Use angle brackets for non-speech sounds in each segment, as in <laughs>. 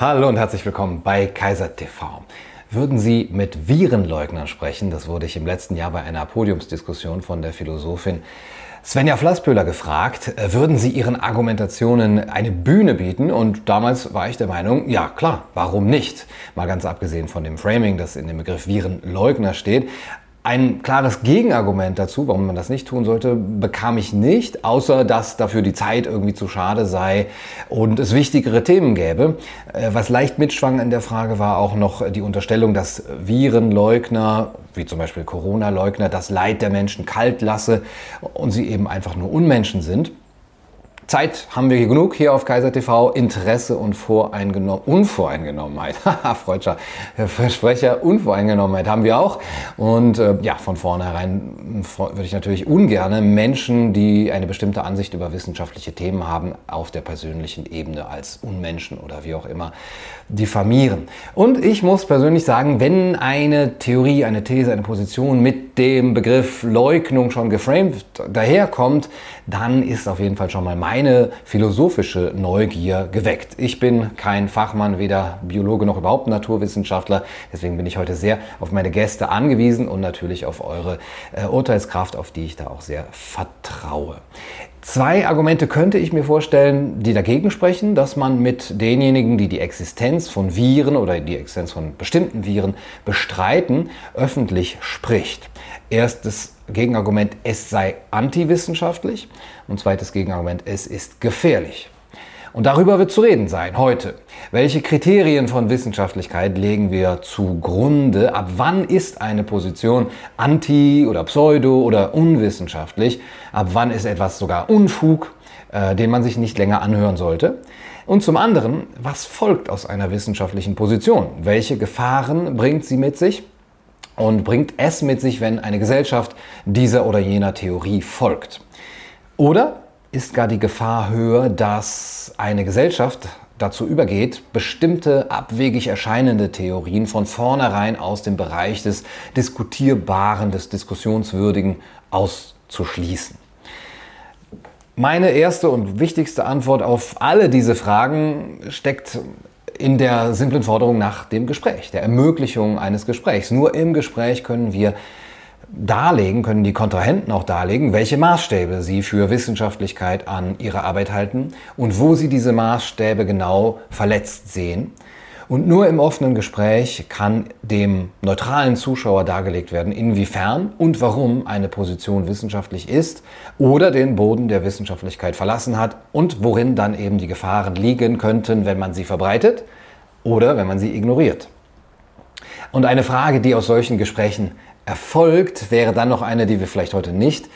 Hallo und herzlich willkommen bei Kaiser TV. Würden Sie mit Virenleugnern sprechen? Das wurde ich im letzten Jahr bei einer Podiumsdiskussion von der Philosophin Svenja Flasspöhler gefragt, äh, würden Sie Ihren Argumentationen eine Bühne bieten? Und damals war ich der Meinung, ja klar, warum nicht? Mal ganz abgesehen von dem Framing, das in dem Begriff Virenleugner steht. Ein klares Gegenargument dazu, warum man das nicht tun sollte, bekam ich nicht, außer dass dafür die Zeit irgendwie zu schade sei und es wichtigere Themen gäbe. Äh, was leicht mitschwang in der Frage war auch noch die Unterstellung, dass Virenleugner, wie zum Beispiel Corona-Leugner, das Leid der Menschen kalt lasse und sie eben einfach nur Unmenschen sind. Zeit haben wir genug hier auf Kaiser TV. Interesse und Voreingenommen Unvoreingenommenheit. <laughs> Haha, Freudscher Versprecher. Unvoreingenommenheit haben wir auch. Und äh, ja, von vornherein würde ich natürlich ungerne Menschen, die eine bestimmte Ansicht über wissenschaftliche Themen haben, auf der persönlichen Ebene als Unmenschen oder wie auch immer diffamieren. Und ich muss persönlich sagen, wenn eine Theorie, eine These, eine Position mit dem Begriff Leugnung schon geframed daherkommt, dann ist auf jeden Fall schon mal meine philosophische Neugier geweckt. Ich bin kein Fachmann, weder Biologe noch überhaupt Naturwissenschaftler. Deswegen bin ich heute sehr auf meine Gäste angewiesen und natürlich auf eure äh, Urteilskraft, auf die ich da auch sehr vertraue. Zwei Argumente könnte ich mir vorstellen, die dagegen sprechen, dass man mit denjenigen, die die Existenz von Viren oder die Existenz von bestimmten Viren bestreiten, öffentlich spricht. Erstes Gegenargument, es sei antiwissenschaftlich und zweites Gegenargument, es ist gefährlich. Und darüber wird zu reden sein heute. Welche Kriterien von Wissenschaftlichkeit legen wir zugrunde? Ab wann ist eine Position anti- oder pseudo- oder unwissenschaftlich? Ab wann ist etwas sogar Unfug, äh, den man sich nicht länger anhören sollte? Und zum anderen, was folgt aus einer wissenschaftlichen Position? Welche Gefahren bringt sie mit sich? Und bringt es mit sich, wenn eine Gesellschaft dieser oder jener Theorie folgt? Oder ist gar die Gefahr höher, dass eine Gesellschaft dazu übergeht, bestimmte abwegig erscheinende Theorien von vornherein aus dem Bereich des Diskutierbaren, des Diskussionswürdigen auszuschließen. Meine erste und wichtigste Antwort auf alle diese Fragen steckt in der simplen Forderung nach dem Gespräch, der Ermöglichung eines Gesprächs. Nur im Gespräch können wir darlegen, können die Kontrahenten auch darlegen, welche Maßstäbe sie für Wissenschaftlichkeit an ihrer Arbeit halten und wo sie diese Maßstäbe genau verletzt sehen. Und nur im offenen Gespräch kann dem neutralen Zuschauer dargelegt werden, inwiefern und warum eine Position wissenschaftlich ist oder den Boden der Wissenschaftlichkeit verlassen hat und worin dann eben die Gefahren liegen könnten, wenn man sie verbreitet oder wenn man sie ignoriert. Und eine Frage, die aus solchen Gesprächen erfolgt, wäre dann noch eine, die wir vielleicht heute nicht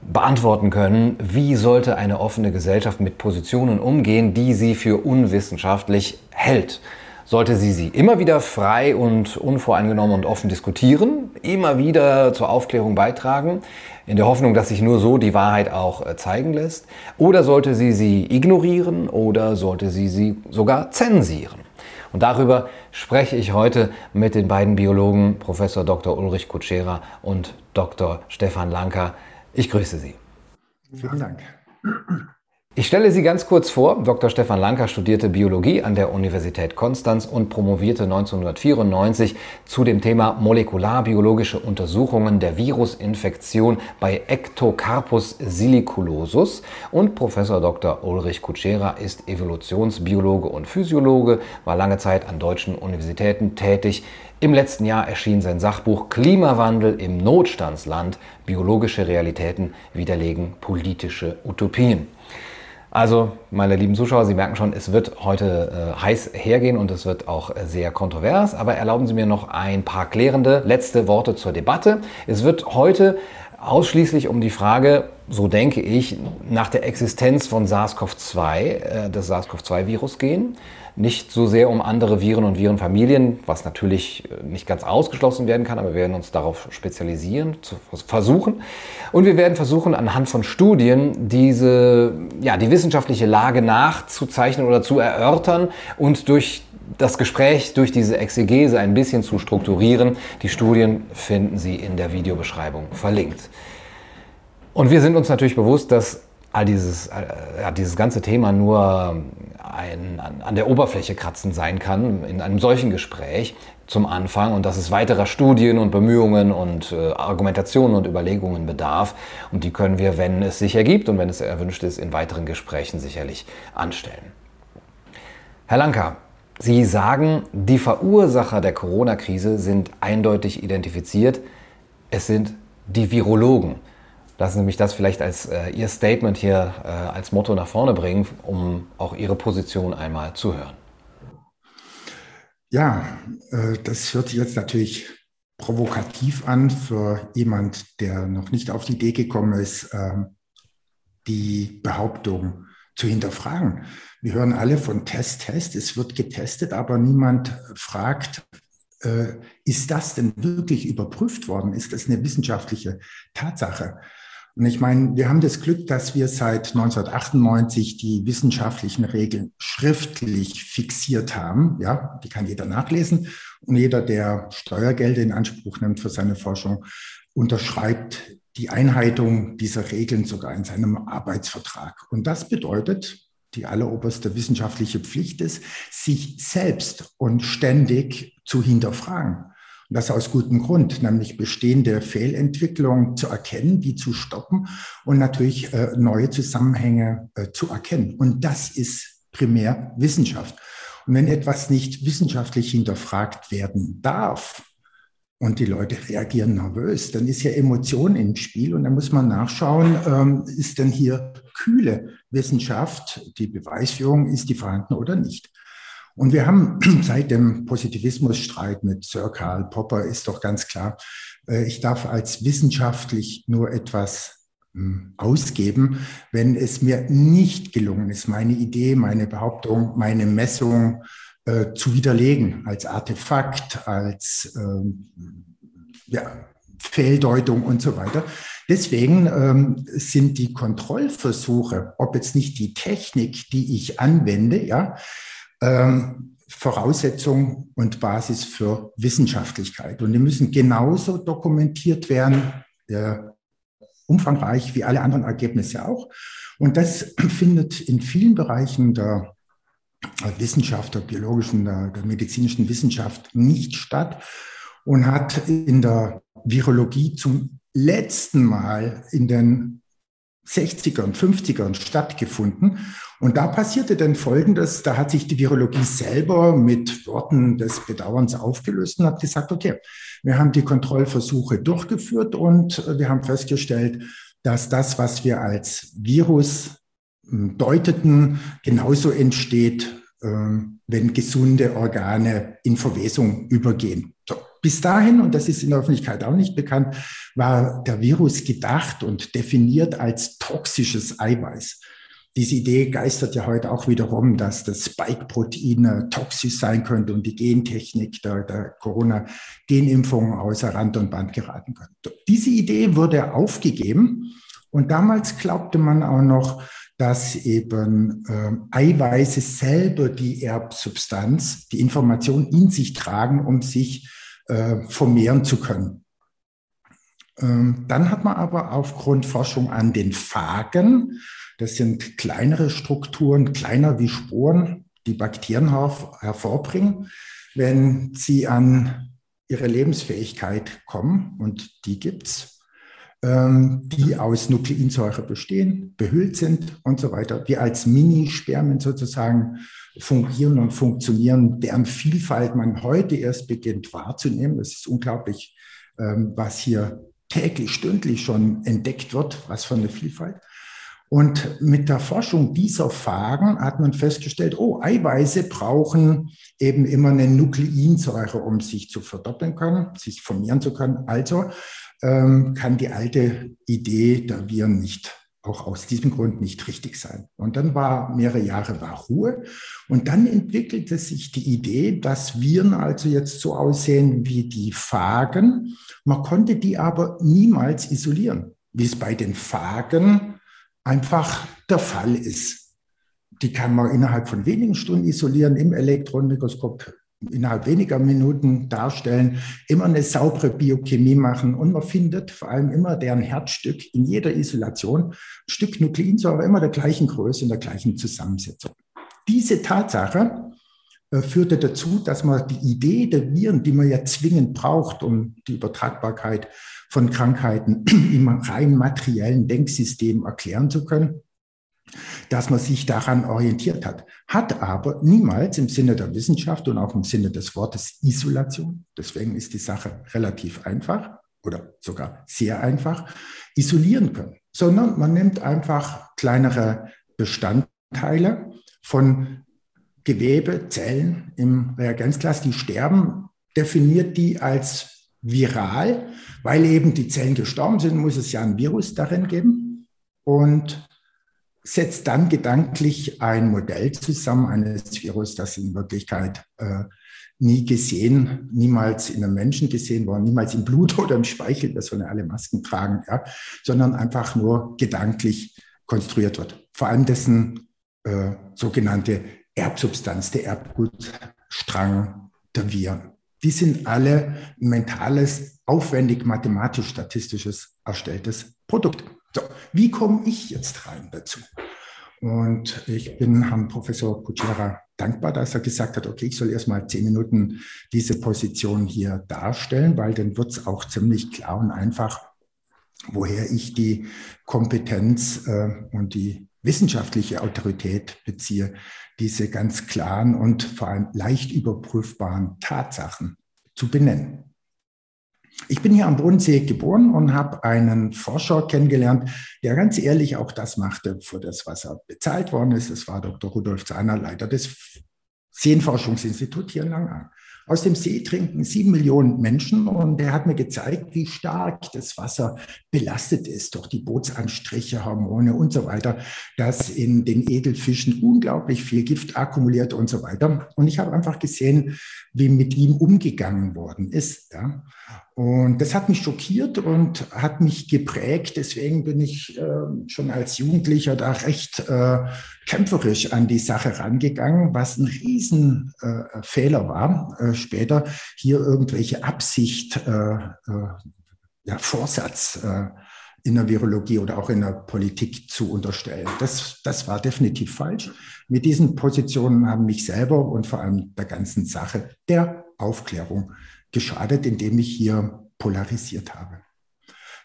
beantworten können. Wie sollte eine offene Gesellschaft mit Positionen umgehen, die sie für unwissenschaftlich hält? Sollte sie sie immer wieder frei und unvoreingenommen und offen diskutieren, immer wieder zur Aufklärung beitragen, in der Hoffnung, dass sich nur so die Wahrheit auch äh, zeigen lässt? Oder sollte sie sie ignorieren oder sollte sie sie sogar zensieren? Und darüber spreche ich heute mit den beiden Biologen Professor Dr. Ulrich Kutschera und Dr. Stefan Lanker. Ich grüße Sie. Vielen Dank. Ich stelle Sie ganz kurz vor. Dr. Stefan Lanker studierte Biologie an der Universität Konstanz und promovierte 1994 zu dem Thema molekularbiologische Untersuchungen der Virusinfektion bei Ectocarpus siliculosus. Und Professor Dr. Ulrich Kutschera ist Evolutionsbiologe und Physiologe, war lange Zeit an deutschen Universitäten tätig. Im letzten Jahr erschien sein Sachbuch Klimawandel im Notstandsland. Biologische Realitäten widerlegen politische Utopien. Also, meine lieben Zuschauer, Sie merken schon, es wird heute äh, heiß hergehen und es wird auch äh, sehr kontrovers. Aber erlauben Sie mir noch ein paar klärende letzte Worte zur Debatte. Es wird heute ausschließlich um die Frage, so denke ich, nach der Existenz von SARS-CoV-2, äh, des SARS-CoV-2-Virus gehen nicht so sehr um andere Viren und Virenfamilien, was natürlich äh, nicht ganz ausgeschlossen werden kann, aber wir werden uns darauf spezialisieren, zu versuchen. Und wir werden versuchen, anhand von Studien diese, ja, die wissenschaftliche Lage nachzuzeichnen oder zu erörtern und durch das Gespräch durch diese Exegese ein bisschen zu strukturieren. Die Studien finden Sie in der Videobeschreibung verlinkt. Und wir sind uns natürlich bewusst, dass all dieses, äh, ja, dieses ganze Thema nur ein, an, an der Oberfläche kratzen sein kann in einem solchen Gespräch zum Anfang und dass es weiterer Studien und Bemühungen und äh, Argumentationen und Überlegungen bedarf. Und die können wir, wenn es sich ergibt und wenn es erwünscht ist, in weiteren Gesprächen sicherlich anstellen. Herr Lanka, Sie sagen, die Verursacher der Corona-Krise sind eindeutig identifiziert. Es sind die Virologen. Lassen Sie mich das vielleicht als äh, Ihr Statement hier äh, als Motto nach vorne bringen, um auch Ihre Position einmal zu hören. Ja, äh, das hört sich jetzt natürlich provokativ an für jemand, der noch nicht auf die Idee gekommen ist, ähm, die Behauptung zu hinterfragen. Wir hören alle von Test, Test, es wird getestet, aber niemand fragt, äh, ist das denn wirklich überprüft worden? Ist das eine wissenschaftliche Tatsache? Und ich meine, wir haben das Glück, dass wir seit 1998 die wissenschaftlichen Regeln schriftlich fixiert haben. Ja, die kann jeder nachlesen. Und jeder, der Steuergelder in Anspruch nimmt für seine Forschung, unterschreibt die Einhaltung dieser Regeln sogar in seinem Arbeitsvertrag. Und das bedeutet, die alleroberste wissenschaftliche Pflicht ist, sich selbst und ständig zu hinterfragen. Und das aus gutem Grund, nämlich bestehende Fehlentwicklungen zu erkennen, die zu stoppen und natürlich äh, neue Zusammenhänge äh, zu erkennen. Und das ist primär Wissenschaft. Und wenn etwas nicht wissenschaftlich hinterfragt werden darf, und die Leute <laughs> reagieren nervös, dann ist ja Emotion im Spiel und dann muss man nachschauen, ähm, ist denn hier kühle Wissenschaft, die Beweisführung, ist die vorhanden oder nicht? Und wir haben <clears throat> seit dem Positivismusstreit mit Sir Karl Popper ist doch ganz klar, äh, ich darf als wissenschaftlich nur etwas hm, ausgeben, wenn es mir nicht gelungen ist, meine Idee, meine Behauptung, meine Messung, äh, zu widerlegen als Artefakt, als ähm, ja, Fehldeutung und so weiter. Deswegen ähm, sind die Kontrollversuche, ob jetzt nicht die Technik, die ich anwende, ja, ähm, Voraussetzung und Basis für Wissenschaftlichkeit. Und die müssen genauso dokumentiert werden, äh, umfangreich wie alle anderen Ergebnisse auch. Und das <clears throat> findet in vielen Bereichen der Wissenschaft, der biologischen, der, der medizinischen Wissenschaft nicht statt und hat in der Virologie zum letzten Mal in den 60ern, 50ern stattgefunden. Und da passierte dann Folgendes, da hat sich die Virologie selber mit Worten des Bedauerns aufgelöst und hat gesagt, okay, wir haben die Kontrollversuche durchgeführt und wir haben festgestellt, dass das, was wir als Virus deuteten, genauso entsteht, ähm, wenn gesunde Organe in Verwesung übergehen. Bis dahin, und das ist in der Öffentlichkeit auch nicht bekannt, war der Virus gedacht und definiert als toxisches Eiweiß. Diese Idee geistert ja heute auch wiederum, dass das Spike-Protein toxisch sein könnte und die Gentechnik der, der Corona-Genimpfung außer Rand und Band geraten könnte. Diese Idee wurde aufgegeben und damals glaubte man auch noch, dass eben äh, Eiweiße selber die Erbsubstanz, die Information in sich tragen, um sich äh, vermehren zu können. Ähm, dann hat man aber aufgrund Forschung an den Phagen, das sind kleinere Strukturen, kleiner wie Sporen, die Bakterien hervorbringen, wenn sie an ihre Lebensfähigkeit kommen, und die gibt es, ähm, die aus Nukleinsäure bestehen, behüllt sind und so weiter, die als Mini-Spermien sozusagen fungieren und funktionieren, deren Vielfalt man heute erst beginnt wahrzunehmen. Es ist unglaublich, ähm, was hier täglich, stündlich schon entdeckt wird, was für eine Vielfalt. Und mit der Forschung dieser Phagen hat man festgestellt, oh, Eiweiße brauchen eben immer eine Nukleinsäure, um sich zu verdoppeln können, sich formieren zu können. Also ähm, kann die alte Idee der Viren nicht auch aus diesem Grund nicht richtig sein. Und dann war mehrere Jahre war Ruhe. Und dann entwickelte sich die Idee, dass Viren also jetzt so aussehen wie die Phagen. Man konnte die aber niemals isolieren, wie es bei den Phagen einfach der Fall ist. Die kann man innerhalb von wenigen Stunden isolieren im Elektronenmikroskop. innerhalb weniger Minuten darstellen, immer eine saubere Biochemie machen und man findet vor allem immer deren Herzstück in jeder Isolation, Stück Nukleinsäure immer der gleichen Größe und der gleichen Zusammensetzung. Diese Tatsache äh, führte dazu, dass man die Idee der Viren, die man ja zwingend braucht, um die Übertragbarkeit von Krankheiten <clears throat> im rein materiellen Denksystem erklären zu können, dass man sich daran orientiert hat, hat aber niemals im Sinne der Wissenschaft und auch im Sinne des Wortes Isolation, deswegen ist die Sache relativ einfach oder sogar sehr einfach, isolieren können, sondern man nimmt einfach kleinere Bestandteile von Gewebe, Zellen im Reagenzglas, die sterben, definiert die als viral, weil eben die Zellen gestorben sind, muss es ja ein Virus darin geben. Und setzt dann gedanklich ein Modell zusammen eines Virus, das in Wirklichkeit äh, nie gesehen, niemals in einem Menschen gesehen worden, niemals im Blut <laughs> oder im Speichel, das sollen alle Masken tragen, ja, sondern einfach nur gedanklich konstruiert wird. Vor allem dessen äh, sogenannte Erbsubstanz, der Erbgutstrang der Viren. Die sind alle mentales, aufwendig mathematisch-statistisches erstelltes Produkt. So, wie komme ich jetzt rein dazu? Und ich bin Herrn Professor Kutschera dankbar, dass er gesagt hat, okay, ich soll erst mal zehn Minuten diese Position hier darstellen, weil dann wird es auch ziemlich klar und einfach, woher ich die Kompetenz äh, und die wissenschaftliche Autorität beziehe, diese ganz klaren und vor allem leicht überprüfbaren Tatsachen zu benennen. Ich bin hier am Bodensee geboren und habe einen Forscher kennengelernt, der ganz ehrlich auch das machte, für das, was er bezahlt worden ist. Es war Dr. Rudolf Zahner, Leiter des Seenforschungsinstituts hier in Langen. Aus dem See trinken sieben Millionen Menschen und er hat mir gezeigt, wie stark das Wasser belastet ist durch die Bootsanstriche, Hormone und so weiter, dass in den Edelfischen unglaublich viel Gift akkumuliert und so weiter. Und ich habe einfach gesehen, wie mit ihm umgegangen worden ist. Ja. Und das hat mich schockiert und hat mich geprägt. Deswegen bin ich äh, schon als Jugendlicher da recht äh, kämpferisch an die Sache rangegangen, was ein Riesenfehler äh, war. Äh, später hier irgendwelche Absicht, äh, äh, ja, Vorsatz in der Virologie oder auch in der Politik zu unterstellen. Das, das war definitiv falsch. Mit diesen Positionen haben mich selber und vor allem der ganzen Sache der Aufklärung geschadet, indem ich hier polarisiert habe.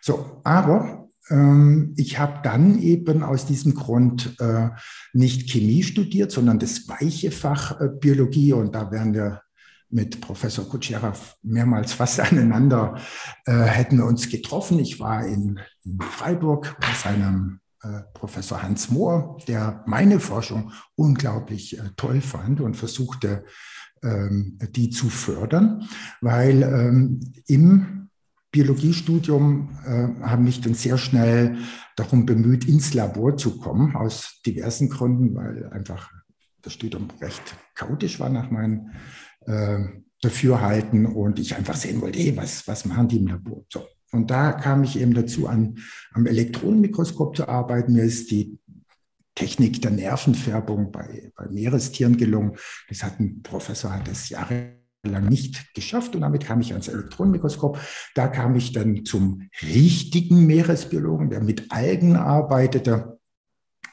So, aber ähm, ich habe dann eben aus diesem Grund äh, nicht Chemie studiert, sondern das weiche Fach äh, Biologie und da werden wir mit Professor Kutschera mehrmals fast <laughs> aneinander äh, hätten wir uns getroffen. Ich war in, in Freiburg bei seinem äh, Professor Hans Mohr, der meine Forschung unglaublich äh, toll fand und versuchte, die zu fördern, weil ähm, im Biologiestudium äh, haben mich dann sehr schnell darum bemüht, ins Labor zu kommen, aus diversen Gründen, weil einfach das Studium recht chaotisch war nach meinem äh, Dafürhalten und ich einfach sehen wollte, hey, was, was machen die im Labor? So. Und da kam ich eben dazu, an, am Elektronenmikroskop zu arbeiten. Mir ist die Technik der Nervenfärbung bei, bei Meerestieren gelungen. Das hat ein Professor, hat das jahrelang nicht geschafft und damit kam ich ans Elektronenmikroskop. Da kam ich dann zum richtigen Meeresbiologen, der mit Algen arbeitete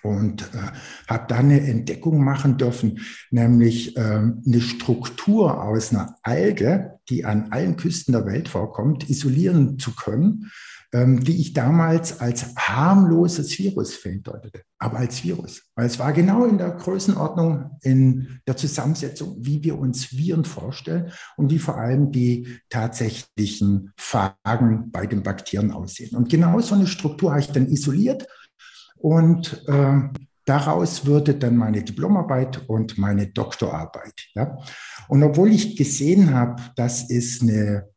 und äh, habe da eine Entdeckung machen dürfen, nämlich ähm, eine Struktur aus einer Alge, die an allen Küsten der Welt vorkommt, isolieren zu können, die ich damals als harmloses Virus verdeutete, aber als Virus, weil es war genau in der Größenordnung, in der Zusammensetzung, wie wir uns Viren vorstellen und wie vor allem die tatsächlichen Phagen bei den Bakterien aussehen. Und genau so eine Struktur habe ich dann isoliert und äh, daraus würde dann meine Diplomarbeit und meine Doktorarbeit. Ja? Und obwohl ich gesehen habe, dass es eine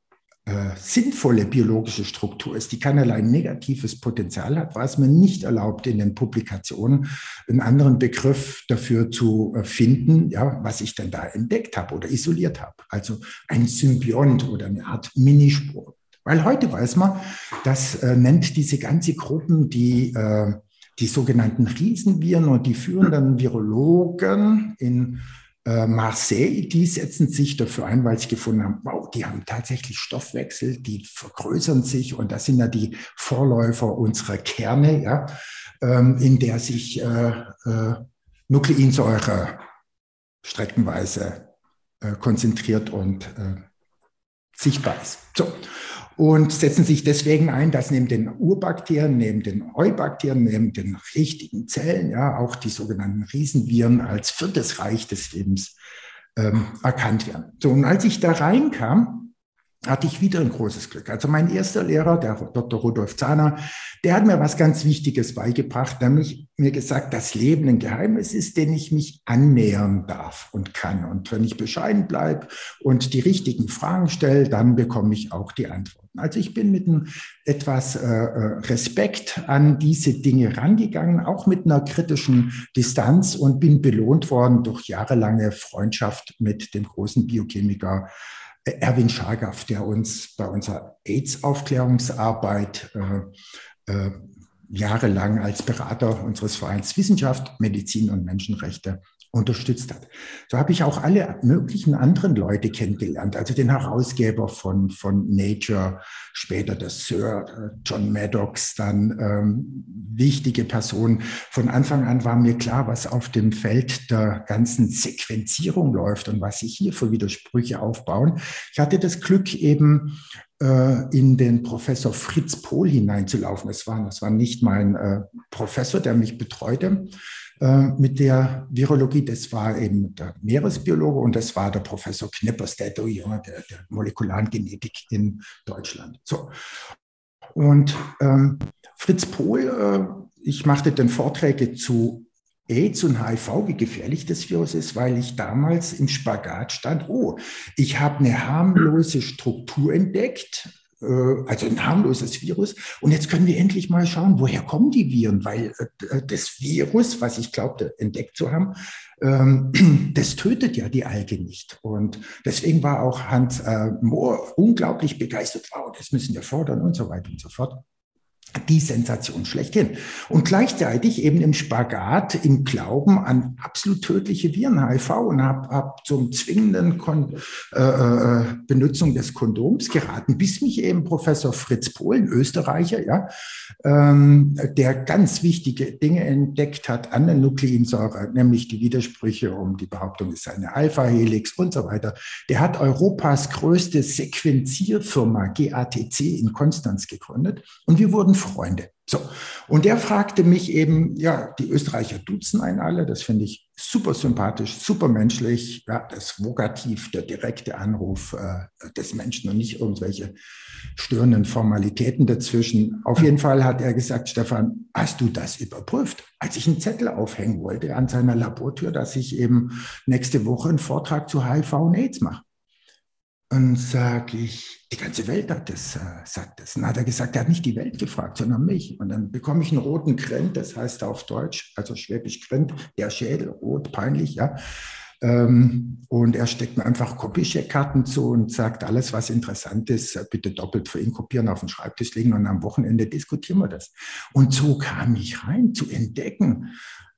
äh, sinnvolle biologische Struktur ist, die keinerlei negatives Potenzial hat, war es mir nicht erlaubt, in den Publikationen einen anderen Begriff dafür zu äh, finden, ja, was ich denn da entdeckt habe oder isoliert habe. Also ein Symbiont oder eine Art Minispur. Weil heute weiß man, das äh, nennt diese ganze Gruppen, die äh, die sogenannten Riesenviren und die führenden Virologen in Marseille, die setzen sich dafür ein, weil sie gefunden haben, wow, die haben tatsächlich Stoffwechsel, die vergrößern sich und das sind ja die Vorläufer unserer Kerne, ja, ähm, in der sich äh, äh, Nukleinsäure streckenweise äh, konzentriert und äh, sichtbar ist. So und setzen sich deswegen ein, dass neben den Urbakterien, neben den Eubakterien, neben den richtigen Zellen, ja, auch die sogenannten Riesenviren als viertes Reich des Lebens ähm, erkannt werden. So, und als ich da reinkam, hatte ich wieder ein großes Glück. Also mein erster Lehrer, der Dr. Rudolf Zahner, der hat mir was ganz Wichtiges beigebracht, nämlich mir gesagt, dass Leben ein Geheimnis ist, den ich mich annähern darf und kann. Und wenn ich bescheiden bleibe und die richtigen Fragen stelle, dann bekomme ich auch die Antworten. Also ich bin mit einem etwas äh, äh, Respekt an diese Dinge rangegangen, auch mit einer kritischen Distanz und bin belohnt worden durch jahrelange Freundschaft mit dem großen Biochemiker Erwin Schargaff, der uns bei unserer AIDS-Aufklärungsarbeit äh, äh, jahrelang als Berater unseres Vereins Wissenschaft, Medizin und Menschenrechte unterstützt hat. So habe ich auch alle möglichen anderen Leute kennengelernt, also den Herausgeber von, von Nature, später der Sir äh, John Maddox, dann ähm, wichtige Personen. Von Anfang an war mir klar, was auf dem Feld der ganzen Sequenzierung läuft und was sich hier für Widersprüche aufbauen. Ich hatte das Glück eben in den Professor Fritz Pohl hineinzulaufen. Das war, das war nicht mein äh, Professor, der mich betreute, äh, mit der Virologie. Das war eben der Meeresbiologe und das war der Professor Knipperstedt, der, der molekularen Genetik in Deutschland. So. Und ähm, Fritz Pohl, äh, ich machte dann Vorträge zu AIDS und HIV, wie gefährlich das Virus ist, weil ich damals im Spagat stand, oh, ich habe eine harmlose Struktur entdeckt, äh, also ein harmloses Virus. Und jetzt können wir endlich mal schauen, woher kommen die Viren, weil äh, das Virus, was ich glaubte entdeckt zu haben, ähm, <clears throat> das tötet ja die Alge nicht. Und deswegen war auch Hans äh, Mohr unglaublich begeistert, wow, das müssen wir fordern und so weiter und so fort die Sensation schlechthin. Und gleichzeitig eben im Spagat, im Glauben an absolut tödliche Viren, HIV, und habe hab zum zwingenden Kon äh, äh, Benutzung des Kondoms geraten, bis mich eben Professor Fritz Polen, Österreicher, ja, ähm, der ganz wichtige Dinge entdeckt hat an der Nukleinsäure, nämlich die Widersprüche um die Behauptung, es sei eine Alpha-Helix und so weiter. Der hat Europas größte Sequenzierfirma GATC in Konstanz gegründet und wir wurden Freunde. So. Und der fragte mich eben, ja, die Österreicher duzen einen alle, das finde ich super sympathisch, super menschlich, ja, das Vokativ, der direkte Anruf äh, des Menschen und nicht irgendwelche störenden Formalitäten dazwischen. Auf jeden Fall hat er gesagt, Stefan, hast du das überprüft? Als ich einen Zettel aufhängen wollte an seiner Labortür, dass ich eben nächste Woche einen Vortrag zu HIV und AIDS mache. Und sage ich, die ganze Welt hat das, äh, sagt das. Und dann hat er gesagt, er hat nicht die Welt gefragt, sondern mich. Und dann bekomme ich einen roten Grint, das heißt auf Deutsch, also Schwäbisch Grint, der Schädel, rot, peinlich, ja. Ähm, und er steckt mir einfach Kopiecheckkarten zu und sagt, alles, was interessant ist, äh, bitte doppelt für ihn kopieren, auf den Schreibtisch legen und am Wochenende diskutieren wir das. Und so kam ich rein zu entdecken,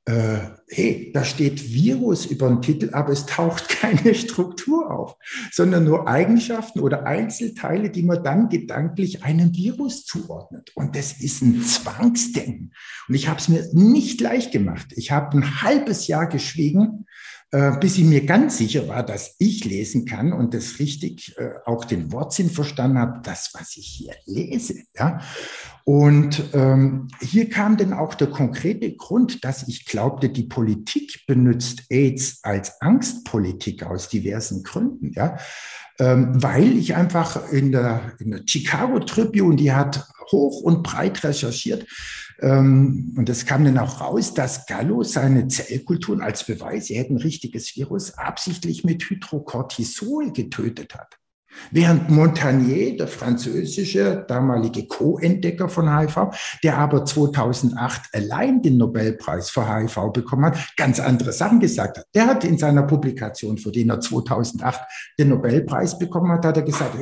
äh, hey, da steht Virus über den Titel, aber es taucht <laughs> keine Struktur auf, sondern nur Eigenschaften oder Einzelteile, die man dann gedanklich einem Virus zuordnet. Und das ist ein Zwangsdenken. Und ich habe es mir nicht leicht gemacht. Ich habe ein halbes Jahr geschwiegen bis ich mir ganz sicher war, dass ich lesen kann und das richtig äh, auch den Wortsinn verstanden habe, das, was ich hier lese. Ja? Und ähm, hier kam dann auch der konkrete Grund, dass ich glaubte, die Politik benutzt AIDS als Angstpolitik aus diversen Gründen. Ja? Ähm, weil ich einfach in der, in der Chicago Tribune, die hat hoch und breit recherchiert, und es kam dann auch raus, dass Gallo seine Zellkulturen als Beweis, er hätte ein richtiges Virus, absichtlich mit Hydrocortisol getötet hat. Während Montagnier, der französische damalige Co-Entdecker von HIV, der aber 2008 allein den Nobelpreis für HIV bekommen hat, ganz andere Sachen gesagt hat. Der hat in seiner Publikation, für den er 2008 den Nobelpreis bekommen hat, hat er gesagt,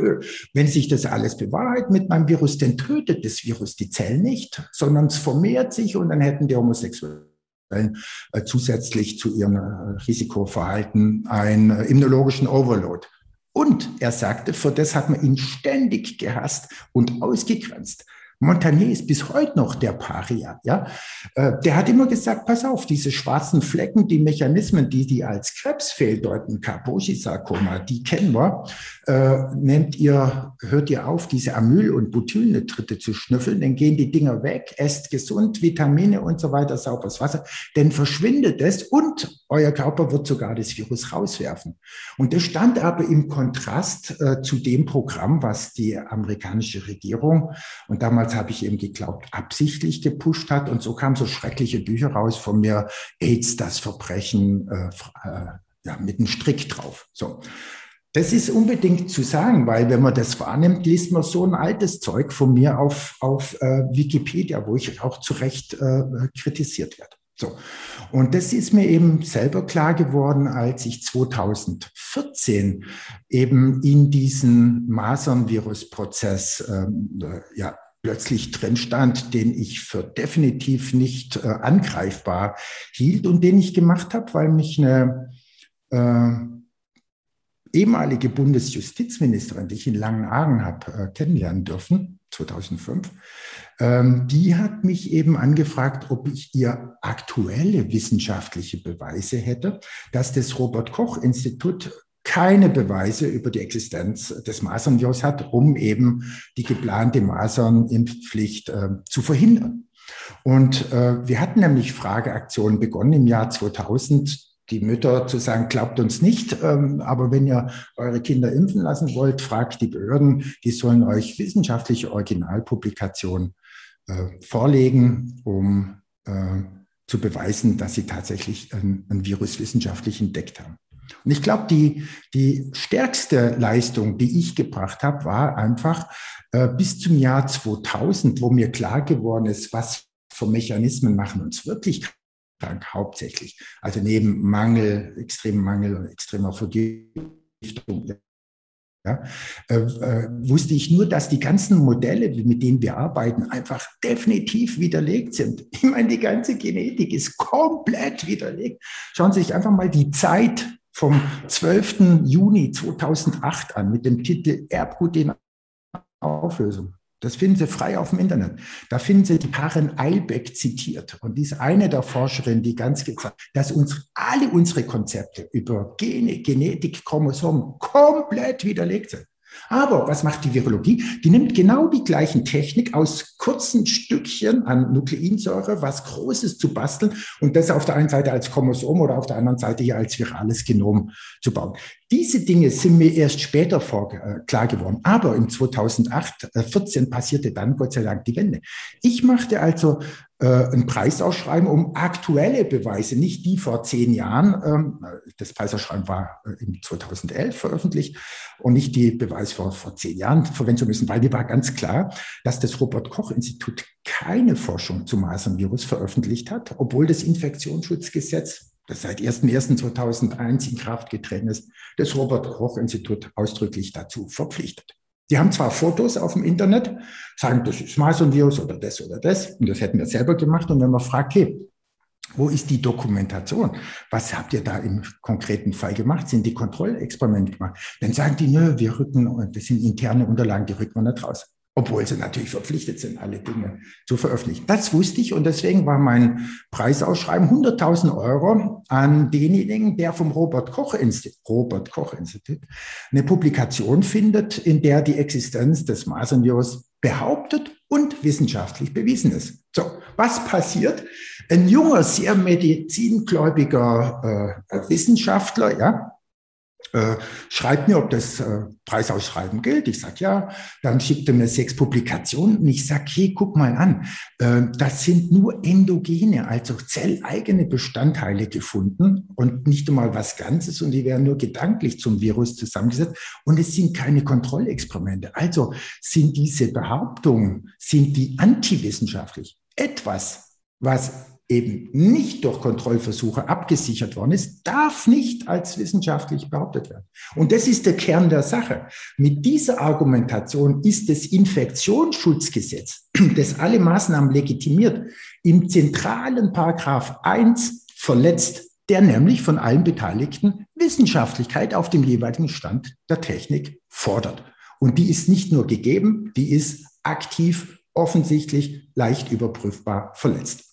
wenn sich das alles bewahrheit mit meinem Virus, dann tötet das Virus die Zellen nicht, sondern es vermehrt sich und dann hätten die Homosexuellen äh, zusätzlich zu ihrem äh, Risikoverhalten einen äh, immunologischen Overload. Und er sagte, für das hat man ihn ständig gehasst und ausgegrenzt. Montagnier ist bis heute noch der Paria. Ja? Äh, der hat immer gesagt, pass auf, diese schwarzen Flecken, die Mechanismen, die die als Krebs fehldeuten, Kaposi-Sarkoma, die kennen wir. Äh, nehmt ihr, hört ihr auf, diese Amyl- und Butylnitrite zu schnüffeln, dann gehen die Dinger weg, esst gesund, Vitamine und so weiter, sauberes Wasser, dann verschwindet es und euer Körper wird sogar das Virus rauswerfen. Und das stand aber im Kontrast äh, zu dem Programm, was die amerikanische Regierung und damals habe ich eben geglaubt, absichtlich gepusht hat. Und so kamen so schreckliche Bücher raus von mir, AIDS, das Verbrechen, äh, äh, ja, mit einem Strick drauf. So. Das ist unbedingt zu sagen, weil wenn man das wahrnimmt, liest man so ein altes Zeug von mir auf, auf äh, Wikipedia, wo ich auch zu Recht äh, kritisiert werde. So. Und das ist mir eben selber klar geworden, als ich 2014 eben in diesen Masern-Virus-Prozess ähm, äh, ja, plötzlich drin stand, den ich für definitiv nicht äh, angreifbar hielt und den ich gemacht habe, weil mich eine äh, ehemalige Bundesjustizministerin, die ich in Langenhagen habe äh, kennenlernen dürfen, 2005, ähm, die hat mich eben angefragt, ob ich ihr aktuelle wissenschaftliche Beweise hätte, dass das Robert Koch Institut keine Beweise über die Existenz des Masernvirus hat, um eben die geplante Masernimpfpflicht äh, zu verhindern. Und äh, wir hatten nämlich Frageaktionen begonnen im Jahr 2000, die Mütter zu sagen, glaubt uns nicht, ähm, aber wenn ihr eure Kinder impfen lassen wollt, fragt die Behörden, die sollen euch wissenschaftliche Originalpublikationen äh, vorlegen, um äh, zu beweisen, dass sie tatsächlich ein, ein Virus wissenschaftlich entdeckt haben. Und ich glaube, die, die stärkste Leistung, die ich gebracht habe, war einfach äh, bis zum Jahr 2000, wo mir klar geworden ist, was für Mechanismen machen uns wirklich krank, hauptsächlich. Also neben Mangel, extremem Mangel und extremer Vergiftung. Ja, äh, äh, wusste ich nur, dass die ganzen Modelle, mit denen wir arbeiten, einfach definitiv widerlegt sind. <laughs> Ich meine, die ganze Genetik ist komplett widerlegt. Schauen Sie sich einfach mal die Zeit vom 12. Juni 2008 an mit dem Titel Erbgut in Auflösung. Das finden Sie frei auf dem Internet. Da finden Sie die Karen Eilbeck zitiert. Und die ist eine der Forscherinnen, die ganz gezeigt dass uns alle unsere Konzepte über Gene, Genetik, Chromosomen komplett widerlegt sind. Aber was macht die Virologie? Die nimmt genau die gleichen Technik aus kurzen Stückchen an Nukleinsäure, was Großes zu basteln und das auf der einen Seite als Chromosom oder auf der anderen Seite hier als virales Genom zu bauen. Diese Dinge sind mir erst später vor, äh, klar geworden. Aber im 2008, äh, 14 passierte dann Gott sei Dank die Wende. Ich machte also äh, einen Preisausschreiben um aktuelle Beweise, nicht die vor zehn Jahren. Ähm, das Preisausschreiben war äh, im 2011 veröffentlicht und nicht die Beweise vor, vor zehn Jahren verwenden zu müssen, weil mir war ganz klar, dass das Robert-Koch-Institut keine Forschung zum Masernvirus veröffentlicht hat, obwohl das Infektionsschutzgesetz das seit 01.01.2001 in Kraft getreten ist, das Robert-Koch-Institut ausdrücklich dazu verpflichtet. Die haben zwar Fotos auf dem Internet, sagen, das ist Masernvirus oder das oder das, und das hätten wir selber gemacht. Und wenn man fragt, hey, wo ist die Dokumentation? Was habt ihr da im konkreten Fall gemacht? Sind die Kontrollexperimente gemacht? Dann sagen die, nö, wir rücken, das sind interne Unterlagen, die rücken wir nicht raus obwohl sie natürlich verpflichtet sind, alle Dinge zu veröffentlichen. Das wusste ich und deswegen war mein Preisausschreiben 100.000 Euro an denjenigen, der vom Robert Koch Institut, Robert Koch Institut eine Publikation findet, in der die Existenz des Masernvirus behauptet und wissenschaftlich bewiesen ist. So, was passiert? Ein junger, sehr medizingläubiger äh, Wissenschaftler, ja, äh, schreibt mir, ob das äh, Preisausschreiben gilt. Ich sage ja. Dann schickt er mir sechs Publikationen und ich sage, hey, guck mal an, äh, das sind nur endogene, also zelleigene Bestandteile gefunden und nicht einmal was Ganzes und die werden nur gedanklich zum Virus zusammengesetzt und es sind keine Kontrollexperimente. Also sind diese Behauptungen, sind die antiwissenschaftlich. Etwas, was eben nicht durch Kontrollversuche abgesichert worden ist, darf nicht als wissenschaftlich behauptet werden. Und das ist der Kern der Sache. Mit dieser Argumentation ist das Infektionsschutzgesetz, <clears throat> das alle Maßnahmen legitimiert, im zentralen Paragraph 1 verletzt, der nämlich von allen Beteiligten Wissenschaftlichkeit auf dem jeweiligen Stand der Technik fordert. Und die ist nicht nur gegeben, die ist aktiv, offensichtlich, leicht überprüfbar verletzt.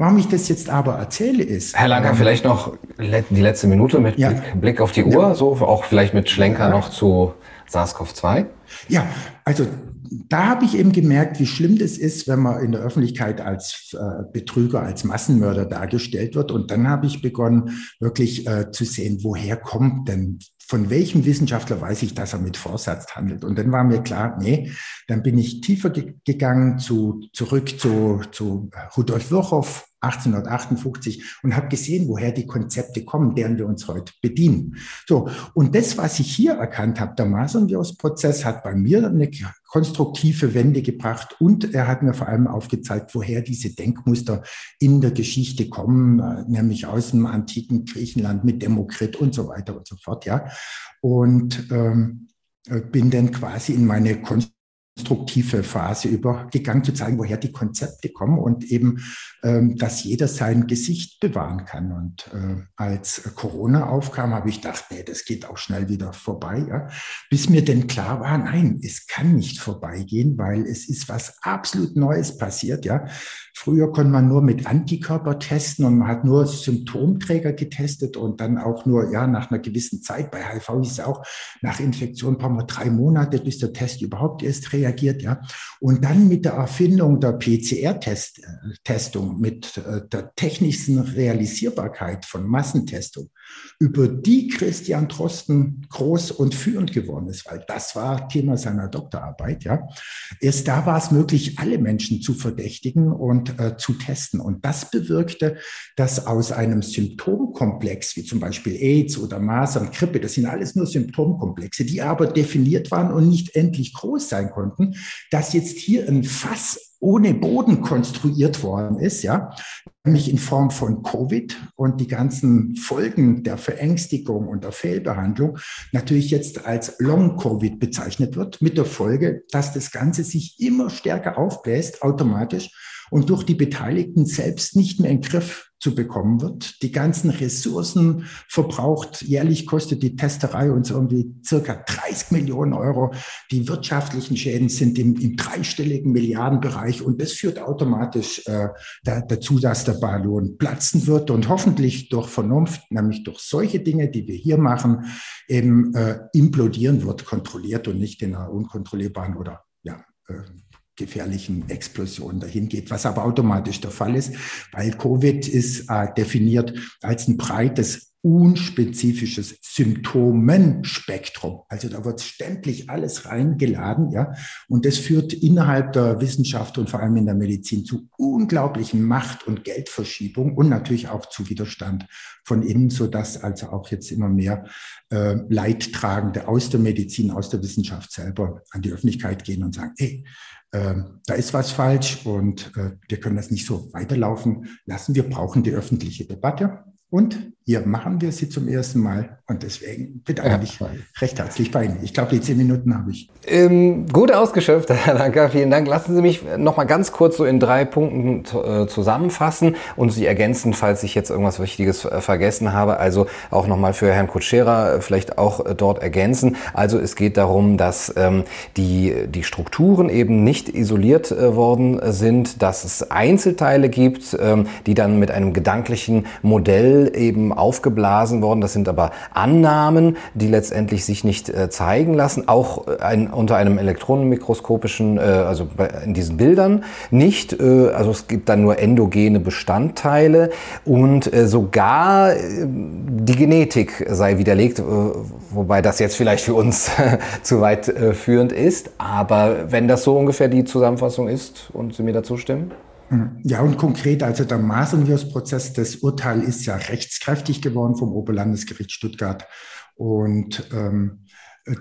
Warum ich das jetzt aber erzähle ist. Herr Lanker, vielleicht noch die letzte Minute mit ja. Blick, Blick, auf die Uhr, ja. so auch vielleicht mit Schlenker ja. noch zu SARS-CoV-2. Ja, also da habe ich eben gemerkt, wie schlimm das ist, wenn man in der Öffentlichkeit als äh, Betrüger, als Massenmörder dargestellt wird. Und dann habe ich begonnen, wirklich äh, zu sehen, woher kommt denn von welchem Wissenschaftler weiß ich, dass er mit Vorsatz handelt? Und dann war mir klar, nee, dann bin ich tiefer ge gegangen zu, zurück zu, zu Rudolf Virchow, 1858 und habe gesehen, woher die Konzepte kommen, deren wir uns heute bedienen. So, und das, was ich hier erkannt habe, der Masernvirus-Prozess hat bei mir eine konstruktive Wende gebracht und er hat mir vor allem aufgezeigt, woher diese Denkmuster in der Geschichte kommen, äh, nämlich aus dem antiken Griechenland mit Demokrit und so weiter und so fort, ja. Und ähm, äh, bin dann quasi in meine konstruktive Phase übergegangen, zu zeigen, woher die Konzepte kommen und eben, dass jeder sein Gesicht bewahren kann. Und äh, als Corona aufkam, habe ich gedacht, nee, das geht auch schnell wieder vorbei. Ja? Bis mir denn klar war, nein, es kann nicht vorbeigehen, weil es ist was absolut Neues passiert. Ja? Früher konnte man nur mit Antikörper testen und man hat nur Symptomträger getestet und dann auch nur ja nach einer gewissen Zeit. Bei HIV ist es auch, nach Infektion brauchen wir drei Monate, bis der Test überhaupt erst reagiert. Ja. Und dann mit der Erfindung der PCR-Testung, mit äh, der technischen Realisierbarkeit von Massentestung, über die Christian Drosten groß und führend geworden ist, weil das war Thema seiner Doktorarbeit. Ja. Erst da war es möglich, alle Menschen zu verdächtigen und äh, zu testen. Und das bewirkte, dass aus einem Symptomkomplex, wie zum Beispiel AIDS oder Masern, Grippe, das sind alles nur Symptomkomplexe, die aber definiert waren und nicht endlich groß sein konnten, dass jetzt hier ein Fass ohne Boden konstruiert worden ist, ja, nämlich in Form von Covid und die ganzen Folgen der Verängstigung und der Fehlbehandlung natürlich jetzt als Long-Covid bezeichnet wird, mit der Folge, dass das Ganze sich immer stärker aufbläst, automatisch und durch die Beteiligten selbst nicht mehr in den Griff zu bekommen wird. Die ganzen Ressourcen verbraucht. Jährlich kostet die Testerei uns irgendwie circa 30 Millionen Euro. Die wirtschaftlichen Schäden sind im, im dreistelligen Milliardenbereich und das führt automatisch äh, da, dazu, dass der Ballon platzen wird und hoffentlich durch Vernunft, nämlich durch solche Dinge, die wir hier machen, eben äh, implodieren wird, kontrolliert und nicht in einer unkontrollierbaren oder ja, äh, gefährlichen Explosionen dahin geht, was aber automatisch der Fall ist, weil Covid ist äh, definiert als ein breites unspezifisches Symptomenspektrum. Also da wird ständig alles reingeladen, ja. Und das führt innerhalb der Wissenschaft und vor allem in der Medizin zu unglaublichen Macht- und Geldverschiebung und natürlich auch zu Widerstand von innen, so dass also auch jetzt immer mehr äh, Leidtragende aus der Medizin, aus der Wissenschaft selber an die Öffentlichkeit gehen und sagen, ey, da ist was falsch und äh, wir können das nicht so weiterlaufen lassen. Wir brauchen die öffentliche Debatte. Und hier machen wir sie zum ersten Mal und deswegen bedanke ich mich recht herzlich bei Ihnen. Ich glaube, die zehn Minuten habe ich. Ähm, gut ausgeschöpft, <laughs> Herr Lanker, vielen Dank. Lassen Sie mich noch mal ganz kurz so in drei Punkten äh, zusammenfassen und Sie ergänzen, falls ich jetzt irgendwas Wichtiges äh, vergessen habe. Also auch noch mal für Herrn Kutschera äh, vielleicht auch äh, dort ergänzen. Also es geht darum, dass ähm, die, die Strukturen eben nicht isoliert äh, worden sind, dass es Einzelteile gibt, ähm, die dann mit einem gedanklichen Modell eben aufgeblasen worden. Das sind aber Annahmen, die letztendlich sich nicht äh, zeigen lassen, auch äh, ein, unter einem elektronenmikroskopischen, äh, also bei, in diesen Bildern nicht. Äh, also es gibt dann nur endogene Bestandteile und äh, sogar äh, die Genetik sei widerlegt, wobei das jetzt vielleicht für uns <laughs> zu weit führend ist. Aber wenn das so ungefähr die Zusammenfassung ist und Sie mir dazu stimmen? Ja, und konkret, also der Masernvirus-Prozess, das Urteil ist ja rechtskräftig geworden vom Oberlandesgericht Stuttgart. Und ähm,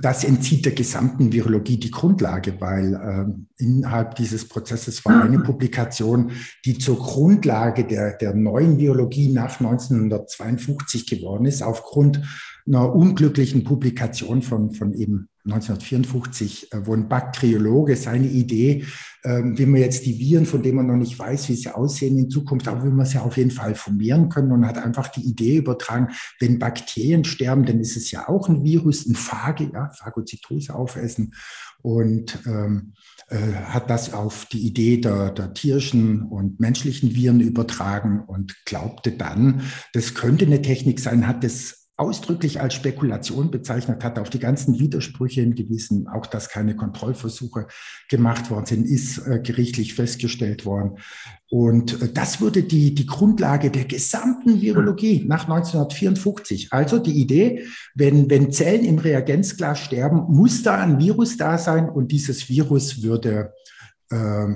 das entzieht der gesamten Virologie die Grundlage, weil äh, innerhalb dieses Prozesses war eine <clears throat> Publikation, die zur Grundlage der, der neuen Virologie nach 1952 geworden ist, aufgrund einer unglücklichen Publikation von, von eben 1954, äh, wo ein Bakteriologe seine Idee, ähm, wie man jetzt die Viren, von denen man noch nicht weiß, wie sie aussehen in Zukunft, aber wie man sie auf jeden Fall formieren können und hat einfach die Idee übertragen, wenn Bakterien sterben, dann ist es ja auch ein Virus, ein Phage, ja, Phagozytose aufessen und ähm, äh, hat das auf die Idee der, der tierischen und menschlichen Viren übertragen und glaubte dann, das könnte eine Technik sein, hat das ausdrücklich als Spekulation bezeichnet hat, auf die ganzen Widersprüche hingewiesen, auch dass keine Kontrollversuche gemacht worden sind, ist äh, gerichtlich festgestellt worden. Und äh, das wurde die, die Grundlage der gesamten Virologie nach 1954. Also die Idee, wenn, wenn Zellen im Reagenzglas sterben, muss da ein Virus da sein und dieses Virus würde äh,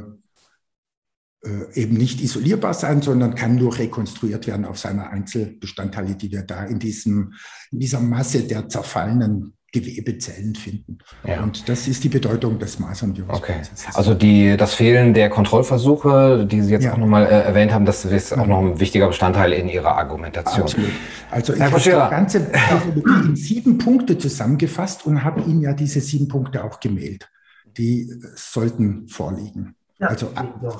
eben nicht isolierbar sein, sondern kann nur rekonstruiert werden auf seine Einzelbestandteile, die wir da in, diesem, in dieser Masse der zerfallenen Gewebezellen finden. Ja. Und das ist die Bedeutung des Masernvirus. Okay. Also die, das Fehlen der Kontrollversuche, die Sie jetzt ja. auch nochmal äh, erwähnt haben, das ist auch noch ein wichtiger Bestandteil in Ihrer Argumentation. Absolut. Also ich habe die ganze Technologie in sieben Punkte zusammengefasst und habe Ihnen ja diese sieben Punkte auch gemeldet. Die sollten vorliegen. Ja. Also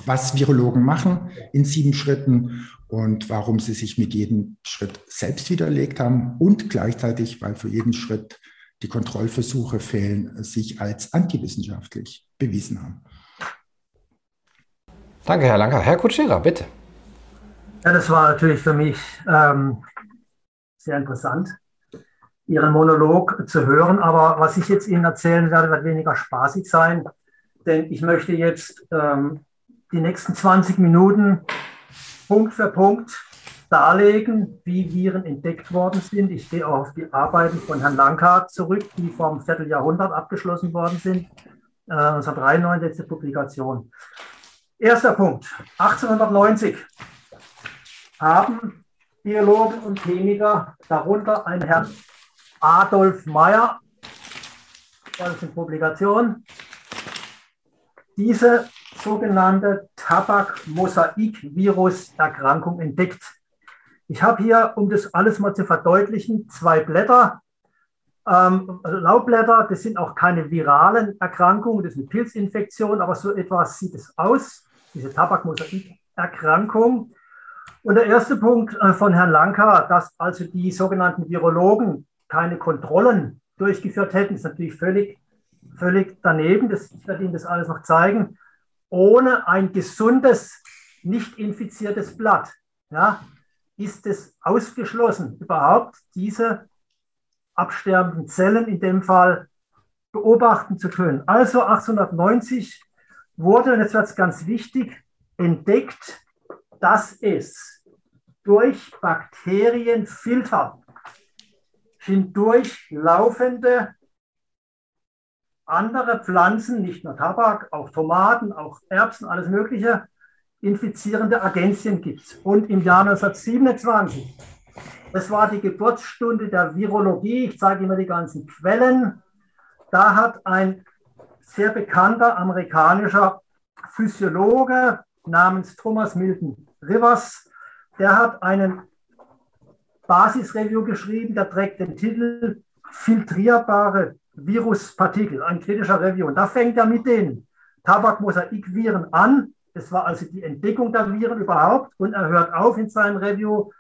was Virologen machen in sieben Schritten und warum sie sich mit jedem Schritt selbst widerlegt haben und gleichzeitig, weil für jeden Schritt die Kontrollversuche fehlen, sich als antiwissenschaftlich bewiesen haben. Danke, Herr Lanker. Herr Kutschera, bitte. Ja, das war natürlich für mich ähm, sehr interessant, Ihren Monolog zu hören. Aber was ich jetzt Ihnen erzählen werde, wird weniger spaßig sein denn ich möchte jetzt ähm, die nächsten 20 Minuten Punkt für Punkt darlegen, wie Viren entdeckt worden sind. Ich gehe auch auf die Arbeiten von Herrn Lankart zurück, die einem Vierteljahrhundert abgeschlossen worden sind. Äh, 1993 letzte Publikation. Erster Punkt. 1890 haben Biologen und Chemiker, darunter ein Herr Adolf Meyer, das ist eine Publikation, diese sogenannte Tabak-Mosaik-Virus-Erkrankung entdeckt. Ich habe hier, um das alles mal zu verdeutlichen, zwei Blätter. Ähm, also Laubblätter, das sind auch keine viralen Erkrankungen, das ist eine Pilzinfektion, aber so etwas sieht es aus, diese Tabak-Mosaik-Erkrankung. Und der erste Punkt äh, von Herrn Lanka, dass also die sogenannten Virologen keine Kontrollen durchgeführt hätten, ist natürlich völlig völlig daneben, das, ich werde Ihnen das alles noch zeigen, ohne ein gesundes, nicht infiziertes Blatt ja, ist es ausgeschlossen, überhaupt diese absterbenden Zellen in dem Fall beobachten zu können. Also 1890 wurde, und jetzt wird es ganz wichtig, entdeckt, dass es durch Bakterienfilter hindurch laufende andere Pflanzen, nicht nur Tabak, auch Tomaten, auch Erbsen, alles Mögliche, infizierende Agenzien gibt. Und im Jahr 1927, das war die Geburtsstunde der Virologie, ich zeige immer die ganzen Quellen, da hat ein sehr bekannter amerikanischer Physiologe namens Thomas Milton Rivers, der hat einen Basisreview geschrieben, der trägt den Titel Filtrierbare Viruspartikel, ein kritischer Review. Und da fängt er mit den Tabakmosaikviren an. Das war also die Entdeckung der Viren überhaupt. Und er hört auf in seinem Review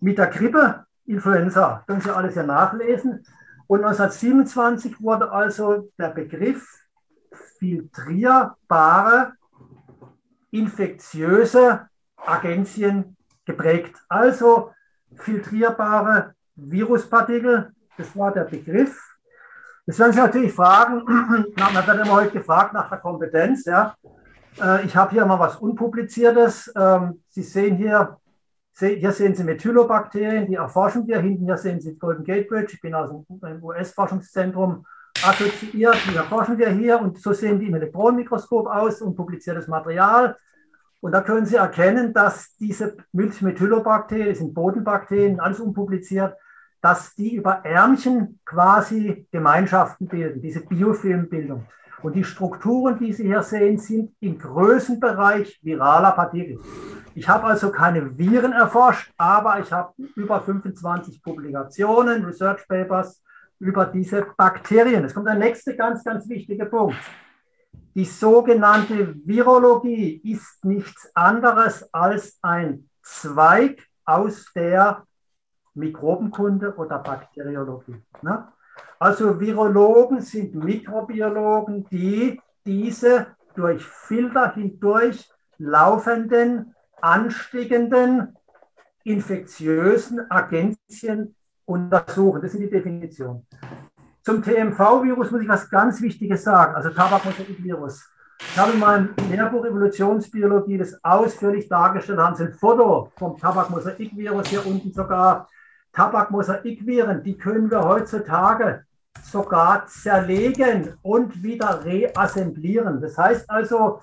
mit der Grippe, Influenza. Können Sie alles ja nachlesen. Und 1927 wurde also der Begriff filtrierbare infektiöse Agenzien geprägt. Also filtrierbare Viruspartikel, das war der Begriff. Jetzt werden Sie natürlich fragen, <clears throat> man wird immer heute gefragt nach der Kompetenz. Ja. Äh, ich habe hier mal was Unpubliziertes. Ähm, Sie sehen hier, hier sehen Sie Methylobakterien, die erforschen wir. Hinten hier sehen Sie Golden Gate Bridge. Ich bin aus dem US-Forschungszentrum assoziiert. Die erforschen wir hier und so sehen die im Elektronenmikroskop aus, unpubliziertes Material. Und da können Sie erkennen, dass diese Methylobakterien, das sind Bodenbakterien, alles unpubliziert, dass die über Ärmchen quasi Gemeinschaften bilden, diese Biofilmbildung. Und die Strukturen, die Sie hier sehen, sind im Größenbereich viraler Partikel. Ich habe also keine Viren erforscht, aber ich habe über 25 Publikationen, Research Papers über diese Bakterien. Es kommt der nächste ganz, ganz wichtige Punkt. Die sogenannte Virologie ist nichts anderes als ein Zweig aus der Mikrobenkunde oder Bakteriologie. Ne? Also Virologen sind Mikrobiologen, die diese durch Filter hindurch laufenden, ansteckenden, infektiösen Agenzien untersuchen. Das sind die Definitionen. Zum TMV-Virus muss ich was ganz Wichtiges sagen, also Tabakmosaikvirus. Ich habe in meinem Lehrbuch Evolutionsbiologie das ausführlich dargestellt, da haben Sie ein Foto vom Tabakmosaikvirus hier unten sogar. Tabakmosaikviren, die können wir heutzutage sogar zerlegen und wieder reassemblieren. Das heißt also,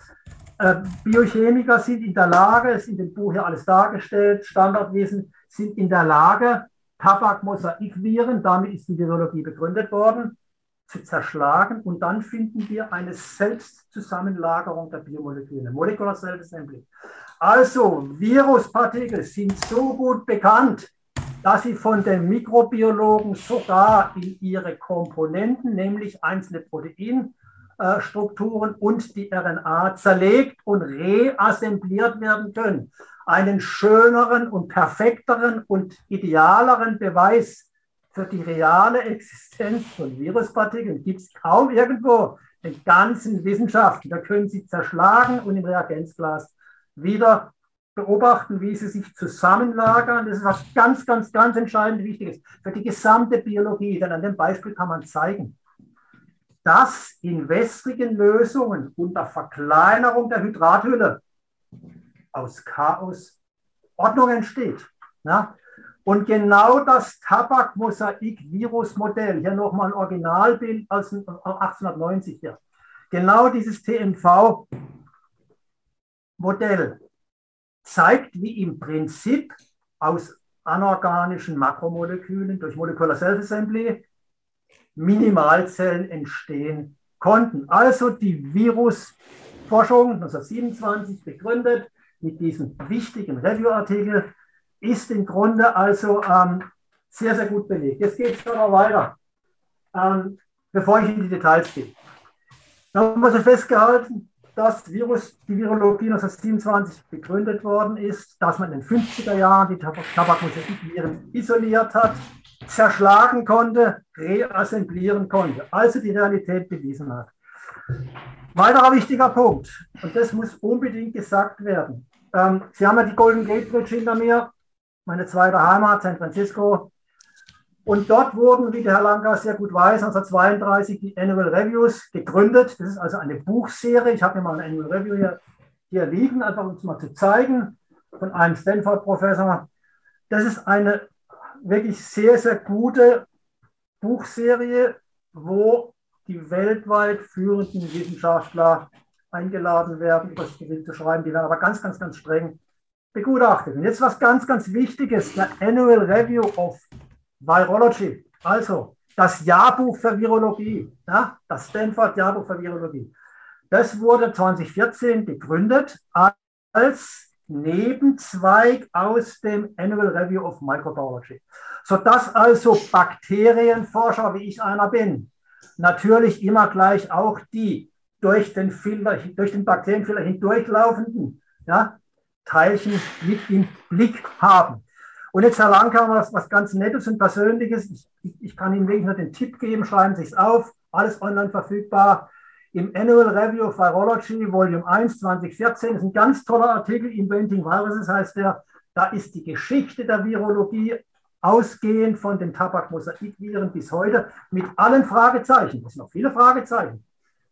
äh, Biochemiker sind in der Lage, es ist in dem Buch hier alles dargestellt, Standardwesen sind in der Lage, Tabakmosaikviren, damit ist die Virologie begründet worden, zu zerschlagen und dann finden wir eine Selbstzusammenlagerung der Biomoleküle, Molecular Self-Assembly. Also Viruspartikel sind so gut bekannt, dass sie von den Mikrobiologen sogar in ihre Komponenten, nämlich einzelne Proteinstrukturen und die RNA zerlegt und reassembliert werden können. Einen schöneren und perfekteren und idealeren Beweis für die reale Existenz von Viruspartikeln gibt es kaum irgendwo in ganzen Wissenschaften. Da können sie zerschlagen und im Reagenzglas wieder beobachten, wie sie sich zusammenlagern. Das ist was ganz, ganz, ganz entscheidend Wichtiges für die gesamte Biologie. Denn an dem Beispiel kann man zeigen, dass in wässrigen Lösungen unter Verkleinerung der Hydrathülle aus Chaos Ordnung entsteht. Ja? Und genau das Tabak-Mosaik-Virus-Modell, hier nochmal ein Originalbild aus 1890 hier, genau dieses TMV-Modell zeigt, wie im Prinzip aus anorganischen Makromolekülen durch Molecular Self-Assembly Minimalzellen entstehen konnten. Also die Virusforschung 1927 begründet mit diesem wichtigen Review-Artikel ist im Grunde also ähm, sehr, sehr gut belegt. Jetzt geht es aber weiter, ähm, bevor ich in die Details gehe. Da haben wir so festgehalten, dass Virus, die Virologie 1927 begründet worden ist, dass man in den 50er Jahren die Tabakmosaikviren isoliert hat, zerschlagen konnte, reassemblieren konnte, also die Realität bewiesen hat. Weiterer wichtiger Punkt, und das muss unbedingt gesagt werden. Ähm, Sie haben ja die Golden Gate Bridge hinter mir, meine zweite Heimat, San Francisco. Und dort wurden, wie der Herr Lanka sehr gut weiß, 1932 die Annual Reviews gegründet. Das ist also eine Buchserie. Ich habe mir mal ein Annual Review hier, hier liegen, einfach um es mal zu zeigen, von einem Stanford-Professor. Das ist eine wirklich sehr, sehr gute Buchserie, wo die weltweit führenden Wissenschaftler eingeladen werden, über das Gewicht zu schreiben. Die werden aber ganz, ganz, ganz streng begutachtet. Und jetzt was ganz, ganz Wichtiges, der Annual Review of Virology, also das Jahrbuch für Virologie, ja, das Stanford Jahrbuch für Virologie. Das wurde 2014 gegründet als Nebenzweig aus dem Annual Review of Microbiology, sodass also Bakterienforscher, wie ich einer bin, natürlich immer gleich auch die durch den, Filter, durch den Bakterienfilter hindurchlaufenden ja, Teilchen mit im Blick haben. Und jetzt, Herr Langkammer, was, was ganz Nettes und Persönliches. Ich, ich, ich kann Ihnen wirklich nur den Tipp geben, schreiben Sie es auf. Alles online verfügbar. Im Annual Review of Virology, Volume 1, 2014, ist ein ganz toller Artikel, Inventing Viruses heißt der. Da ist die Geschichte der Virologie ausgehend von den Tabakmosaikviren bis heute mit allen Fragezeichen, es sind noch viele Fragezeichen,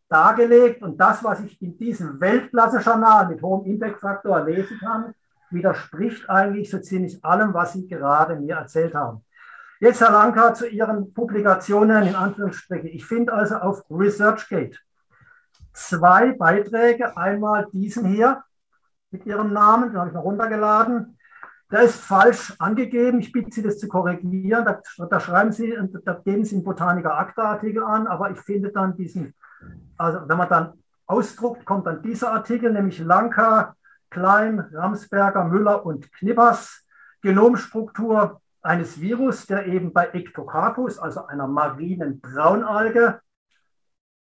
dargelegt. Und das, was ich in diesem Weltklasse-Journal mit hohem Impact-Faktor lesen kann, widerspricht eigentlich so ziemlich allem, was Sie gerade mir erzählt haben. Jetzt, Herr Lanka, zu Ihren Publikationen in Anführungsstrichen. Ich finde also auf ResearchGate zwei Beiträge. Einmal diesen hier mit Ihrem Namen, den habe ich mal runtergeladen. Der ist falsch angegeben. Ich bitte Sie, das zu korrigieren. Da, da schreiben Sie, da geben Sie einen Botaniker Akta-Artikel an, aber ich finde dann diesen, also wenn man dann ausdruckt, kommt dann dieser Artikel, nämlich Lanka, Klein, Ramsberger, Müller und Knippers, Genomstruktur eines Virus, der eben bei Ectocarpus, also einer marinen Braunalge,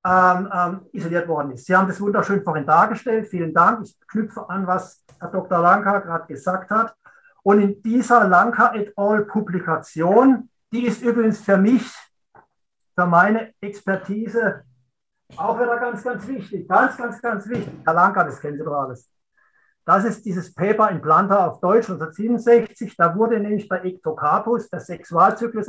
ähm, ähm, isoliert worden ist. Sie haben das wunderschön vorhin dargestellt. Vielen Dank. Ich knüpfe an, was Herr Dr. Lanka gerade gesagt hat. Und in dieser Lanka et al. Publikation, die ist übrigens für mich, für meine Expertise auch wieder ganz, ganz wichtig. Ganz, ganz, ganz wichtig. Herr Lanka, das kennen Sie doch alles. Das ist dieses Paper in Planta auf Deutsch 1967. Da wurde nämlich bei Ectocarpus der Sexualzyklus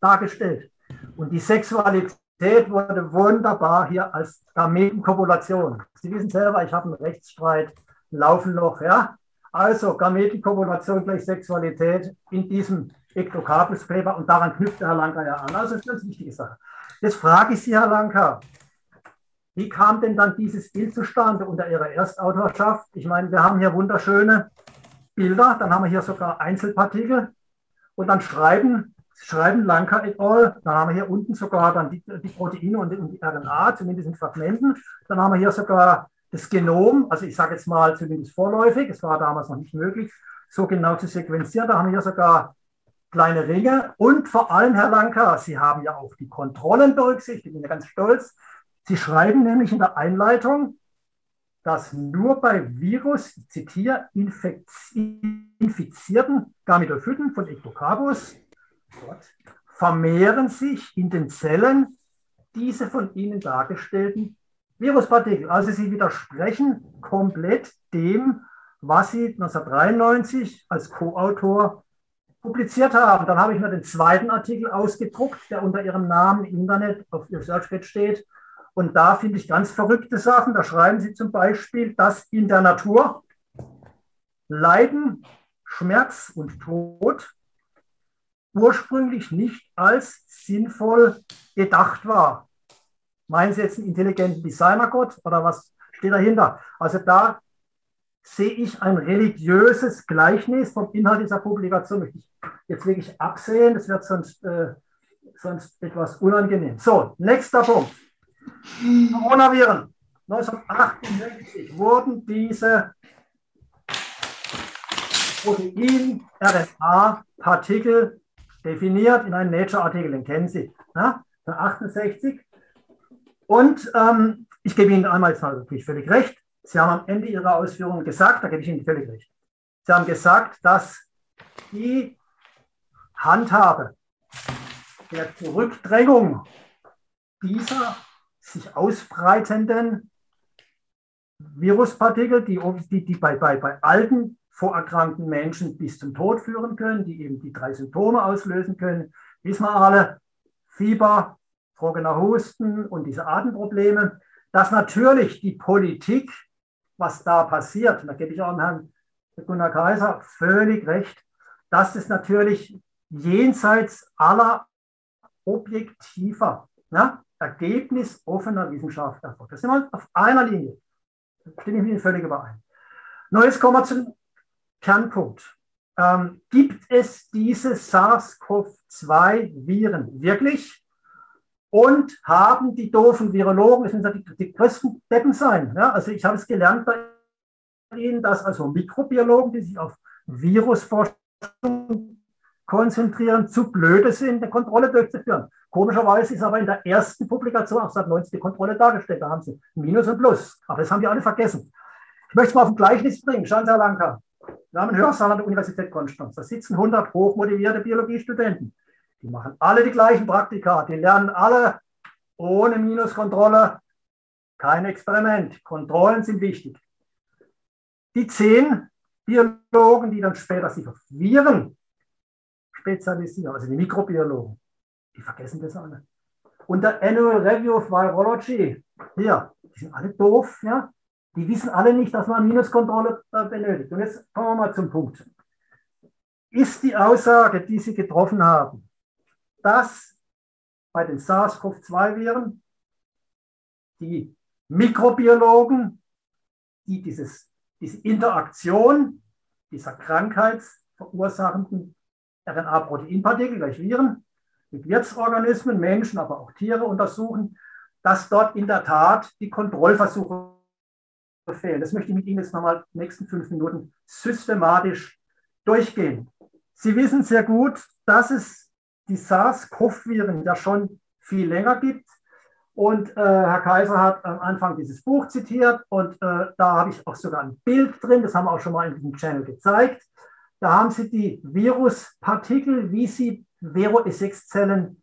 dargestellt. Und die Sexualität wurde wunderbar hier als Gametenkopulation. Sie wissen selber, ich habe einen Rechtsstreit laufen noch. Ja? Also Gametenkopulation gleich Sexualität in diesem Ectocarpus-Paper und daran knüpft Herr Lanka ja an. Also das ist eine ganz wichtige Sache. Jetzt frage ich Sie, Herr Lanka, wie kam denn dann dieses Bild zustande unter Ihrer Erstautorschaft? Ich meine, wir haben hier wunderschöne Bilder, dann haben wir hier sogar Einzelpartikel und dann schreiben, schreiben Lanka et al., dann haben wir hier unten sogar dann die, die Proteine und die, RNA, zumindest in Fragmenten, dann haben wir hier sogar das Genom, also ich sage jetzt mal zumindest vorläufig, es war damals noch nicht möglich, so genau zu sequenzieren, da haben wir hier sogar kleine Ringe und vor allem, Herr Lanka, Sie haben ja auch die Kontrollen berücksichtigt, ich bin ja ganz stolz, Sie schreiben nämlich in der Einleitung, dass nur bei Virus, ich zitiere, infizierten Gametophyten von Ectocarpus vermehren sich in den Zellen diese von Ihnen dargestellten Viruspartikel. Also Sie widersprechen komplett dem, was Sie 1993 als Co-Autor publiziert haben. Dann habe ich mir den zweiten Artikel ausgedruckt, der unter Ihrem Namen im Internet auf Ihr Searchpad steht. Und da finde ich ganz verrückte Sachen. Da schreiben Sie zum Beispiel, dass in der Natur Leiden, Schmerz und Tod ursprünglich nicht als sinnvoll gedacht war. Meinen Sie jetzt einen intelligenten Designergott oder was steht dahinter? Also da sehe ich ein religiöses Gleichnis vom Inhalt dieser Publikation. Ich jetzt wirklich absehen, das wird sonst, äh, sonst etwas unangenehm. So, nächster Punkt. Coronaviren. 1968 wurden diese Protein-RNA-Partikel definiert in einem Nature-Artikel, den kennen Sie, ne? 68. Und ähm, ich gebe Ihnen einmal jetzt natürlich völlig recht. Sie haben am Ende Ihrer Ausführungen gesagt, da gebe ich Ihnen völlig recht. Sie haben gesagt, dass die Handhabe der Zurückdrängung dieser sich ausbreitenden Viruspartikel, die, die, die bei, bei, bei alten vorerkrankten Menschen bis zum Tod führen können, die eben die drei Symptome auslösen können, wissen wir alle, Fieber, trockener Husten und diese Atemprobleme, dass natürlich die Politik, was da passiert, da gebe ich auch Herrn Gunnar Kaiser völlig recht, dass es natürlich jenseits aller objektiver, ja, ergebnisoffener Wissenschaft erfolgt. Das sind wir auf einer Linie. Da stimme ich mit Ihnen völlig überein. Nun, jetzt kommen wir zum Kernpunkt. Ähm, gibt es diese SARS-CoV-2-Viren wirklich? Und haben die doofen Virologen, das müssen die, die größten Deppen sein. Ja? Also ich habe es gelernt bei Ihnen, dass also Mikrobiologen, die sich auf Virusforschung konzentrieren, zu blöde sind, eine Kontrolle durchzuführen. Komischerweise ist aber in der ersten Publikation auch seit 90 die Kontrolle dargestellt. Da haben sie Minus und Plus. Aber das haben die alle vergessen. Ich möchte es mal auf ein Gleichnis bringen. Schauen Sie, Herr Lanka. Wir haben einen Hörsaal an der Universität Konstanz. Da sitzen 100 hochmotivierte Biologiestudenten. Die machen alle die gleichen Praktika. Die lernen alle ohne Minuskontrolle. Kein Experiment. Kontrollen sind wichtig. Die zehn Biologen, die dann später sich auf Viren spezialisieren, also die Mikrobiologen, die vergessen das alle. Und der Annual Review of Virology, hier, die sind alle doof, ja. Die wissen alle nicht, dass man Minuskontrolle äh, benötigt. Und jetzt kommen wir mal zum Punkt. Ist die Aussage, die Sie getroffen haben, dass bei den SARS-CoV-2-Viren die Mikrobiologen, die dieses, diese Interaktion dieser Krankheits- verursachenden RNA-Proteinpartikel, gleich Viren, mit Wirtsorganismen, Menschen, aber auch Tiere untersuchen, dass dort in der Tat die Kontrollversuche fehlen. Das möchte ich mit Ihnen jetzt nochmal die nächsten fünf Minuten systematisch durchgehen. Sie wissen sehr gut, dass es die SARS-CoV-Viren ja schon viel länger gibt. Und äh, Herr Kaiser hat am Anfang dieses Buch zitiert und äh, da habe ich auch sogar ein Bild drin, das haben wir auch schon mal in diesem Channel gezeigt. Da haben Sie die Viruspartikel, wie sie Vero-E6-Zellen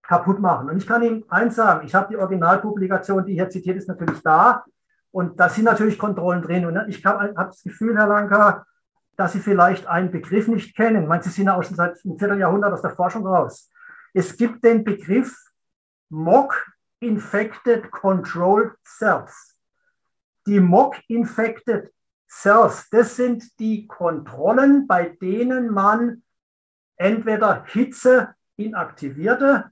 kaputt machen. Und ich kann Ihnen eins sagen, ich habe die Originalpublikation, die hier zitiert ist, natürlich da. Und da sind natürlich Kontrollen drin. Und ich habe hab das Gefühl, Herr Lanka, dass Sie vielleicht einen Begriff nicht kennen. Sie sind ja auch schon seit einem Vierteljahrhundert aus der Forschung raus. Es gibt den Begriff Mock Infected Controlled Cells. Die Mock Cells, das sind die Kontrollen, bei denen man entweder Hitze inaktivierte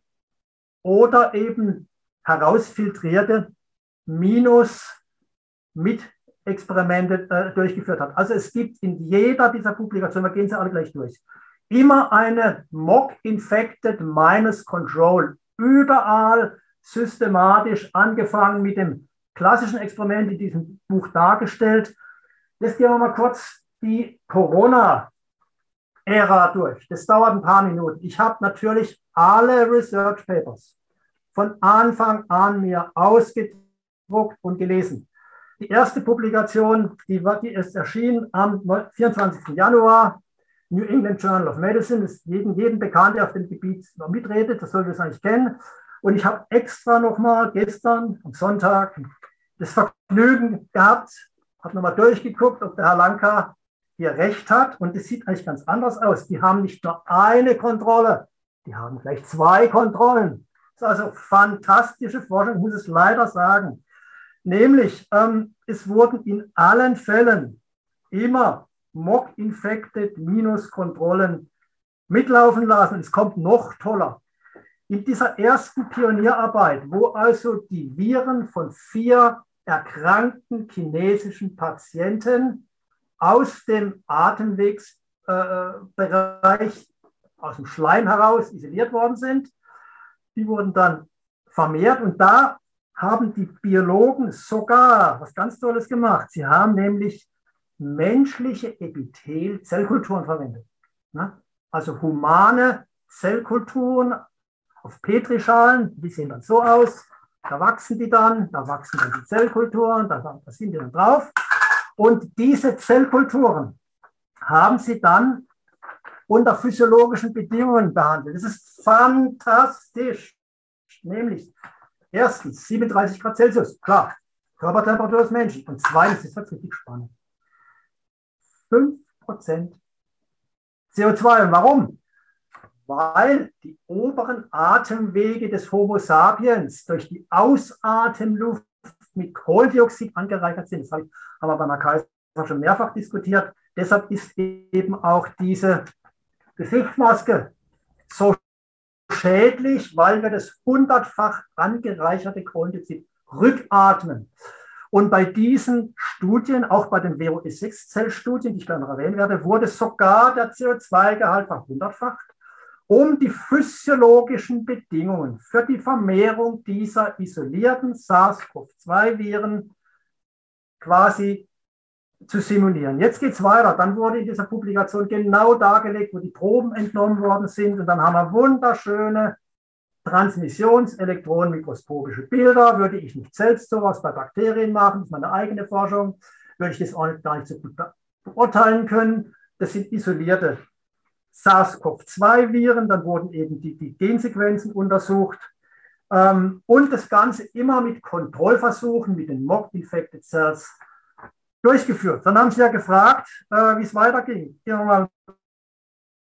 oder eben herausfiltrierte Minus mit Experimente äh, durchgeführt hat. Also es gibt in jeder dieser Publikationen, wir gehen sie alle gleich durch, immer eine Mock-Infected Minus Control. Überall systematisch angefangen mit dem klassischen Experiment in diesem Buch dargestellt. Jetzt gehen wir mal kurz die Corona-Ära durch. Das dauert ein paar Minuten. Ich habe natürlich alle Research Papers von Anfang an mir ausgedruckt und gelesen. Die erste Publikation, die, die ist erschienen am 24. Januar, New England Journal of Medicine, ist jedem, jedem bekannt, der auf dem Gebiet noch mitredet, das sollte es eigentlich kennen. Und ich habe extra nochmal gestern am Sonntag das Vergnügen gehabt, habe nochmal durchgeguckt, ob der Herr Lanka hier recht hat. Und es sieht eigentlich ganz anders aus. Die haben nicht nur eine Kontrolle, die haben gleich zwei Kontrollen. Das ist also fantastische Forschung, muss es leider sagen. Nämlich, ähm, es wurden in allen Fällen immer Mock-Infected Minus-Kontrollen mitlaufen lassen. Es kommt noch toller. In dieser ersten Pionierarbeit, wo also die Viren von vier erkrankten chinesischen Patienten aus dem Atemwegsbereich, aus dem Schleim heraus isoliert worden sind, die wurden dann vermehrt und da haben die Biologen sogar was ganz Tolles gemacht. Sie haben nämlich menschliche Epithel-Zellkulturen verwendet. Ne? Also humane Zellkulturen auf Petrischalen, die sehen dann so aus. Da wachsen die dann, da wachsen dann die Zellkulturen, da, da sind die dann drauf. Und diese Zellkulturen haben sie dann unter physiologischen Bedingungen behandelt. Das ist fantastisch. Nämlich Erstens 37 Grad Celsius, klar, Körpertemperatur des Menschen. Und zweitens, das wird richtig spannend, 5% CO2. Und warum? Weil die oberen Atemwege des Homo sapiens durch die Ausatemluft mit Kohlendioxid angereichert sind. Das haben wir bei Kaiser schon mehrfach diskutiert. Deshalb ist eben auch diese Gesichtsmaske so schädlich, weil wir das hundertfach angereicherte Kohlendioxid rückatmen. Und bei diesen Studien, auch bei den WOE6-Zellstudien, die ich gleich noch erwähnen werde, wurde sogar der CO2-Gehalt verhundertfacht, um die physiologischen Bedingungen für die Vermehrung dieser isolierten SARS-CoV-2-Viren quasi zu simulieren. Jetzt geht es weiter. Dann wurde in dieser Publikation genau dargelegt, wo die Proben entnommen worden sind. Und dann haben wir wunderschöne transmissionselektronenmikroskopische Bilder. Würde ich nicht selbst sowas bei Bakterien machen, das ist meine eigene Forschung, würde ich das auch nicht, gar nicht so gut beurteilen können. Das sind isolierte SARS-CoV-2-Viren. Dann wurden eben die, die Gensequenzen untersucht. Ähm, und das Ganze immer mit Kontrollversuchen, mit den Mock-Infected Cells durchgeführt. Dann haben sie ja gefragt, äh, wie es weiterging. Gehen wir mal ein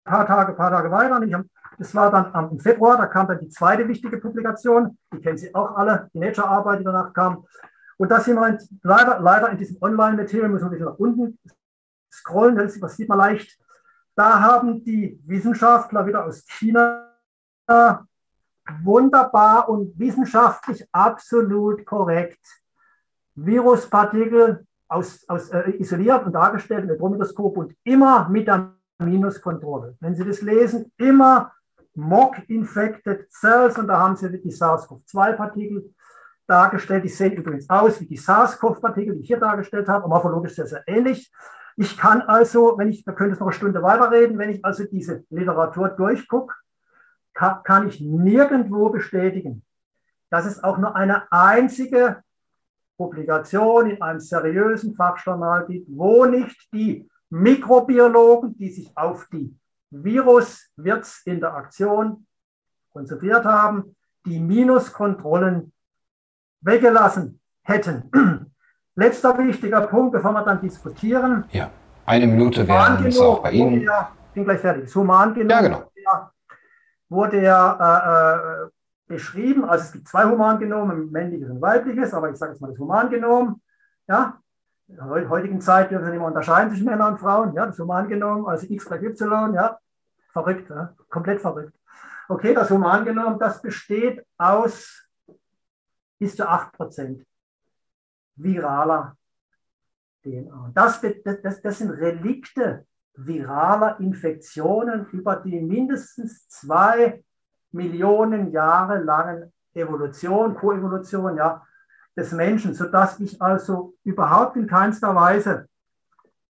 paar Tage, paar Tage weiter. Ich, das war dann am, im Februar, da kam dann die zweite wichtige Publikation. Die kennen Sie auch alle, die Nature-Arbeit, die danach kam. Und das sind wir leider, leider in diesem Online-Material, müssen wir ein bisschen nach unten scrollen, das sieht man leicht. Da haben die Wissenschaftler wieder aus China wunderbar und wissenschaftlich absolut korrekt Viruspartikel aus, aus, äh, isoliert und dargestellt im Elektromikroskop und immer mit der Minuskontrolle. Wenn Sie das lesen, immer Mock-Infected Cells und da haben Sie die SARS-CoV-2-Partikel dargestellt. Die sehen übrigens aus wie die SARS-CoV-Partikel, die ich hier dargestellt habe, morphologisch sehr, sehr ähnlich. Ich kann also, wenn ich, da könnte es noch eine Stunde weiterreden, wenn ich also diese Literatur durchgucke, kann, kann ich nirgendwo bestätigen, dass es auch nur eine einzige Publikation in einem seriösen Fachjournal gibt, wo nicht die Mikrobiologen, die sich auf die Virus-Wirts-Interaktion konzentriert haben, die Minuskontrollen weggelassen hätten. Letzter wichtiger Punkt, bevor wir dann diskutieren. Ja, eine Minute wäre es auch bei Ihnen. Ja, bin gleich fertig. Das Humangenom ja, genau. wurde ja äh, äh, beschrieben. Also es gibt zwei Humangenome, männliches und weibliches, aber ich sage jetzt mal das Humangenom. Ja, in der heutigen Zeit dürfen wir nicht mehr unterscheiden zwischen Männern und Frauen. Ja, das Humangenom, also X gleich Y, ja, verrückt, ja? komplett verrückt. Okay, das Humangenom, das besteht aus bis zu 8 Prozent viraler DNA. Das, das, das sind Relikte viraler Infektionen über die mindestens zwei Millionen Jahre langen Evolution, Koevolution ja, des Menschen, sodass ich also überhaupt in keinster Weise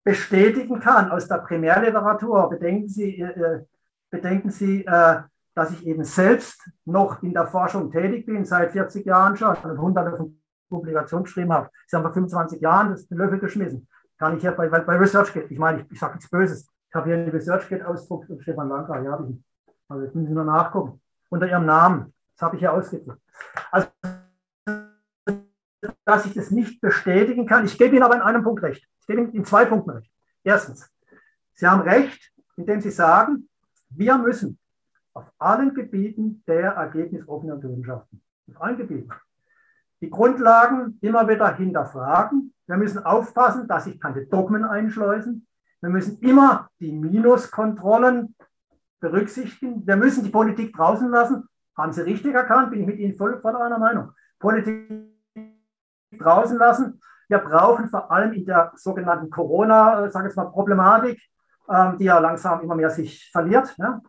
bestätigen kann aus der Primärliteratur. Bedenken Sie, äh, äh bedenken Sie äh, dass ich eben selbst noch in der Forschung tätig bin, seit 40 Jahren schon und hunderte von Publikationen geschrieben habe. Sie haben vor 25 Jahren das den Löffel geschmissen. Kann ich hier bei, bei ResearchGate, ich meine, ich, ich sage nichts Böses. Ich habe hier einen ResearchGate-Ausdruck von Stefan Lanka, ja, habe ich. Also jetzt müssen Sie nur nachgucken. Unter Ihrem Namen. Das habe ich hier ausgedruckt. Also, dass ich das nicht bestätigen kann. Ich gebe Ihnen aber in einem Punkt recht. Ich gebe Ihnen in zwei Punkten recht. Erstens, Sie haben recht, indem Sie sagen, wir müssen auf allen Gebieten der ergebnisoffenen Naturwissenschaften. Auf allen Gebieten. Die Grundlagen immer wieder hinterfragen. Wir müssen aufpassen, dass sich keine Dogmen einschleusen. Wir müssen immer die Minuskontrollen berücksichtigen. Wir müssen die Politik draußen lassen. Haben Sie richtig erkannt? Bin ich mit Ihnen voll, voll einer Meinung. Politik draußen lassen. Wir brauchen vor allem in der sogenannten Corona, äh, sage ich mal, Problematik, ähm, die ja langsam immer mehr sich verliert. Ja?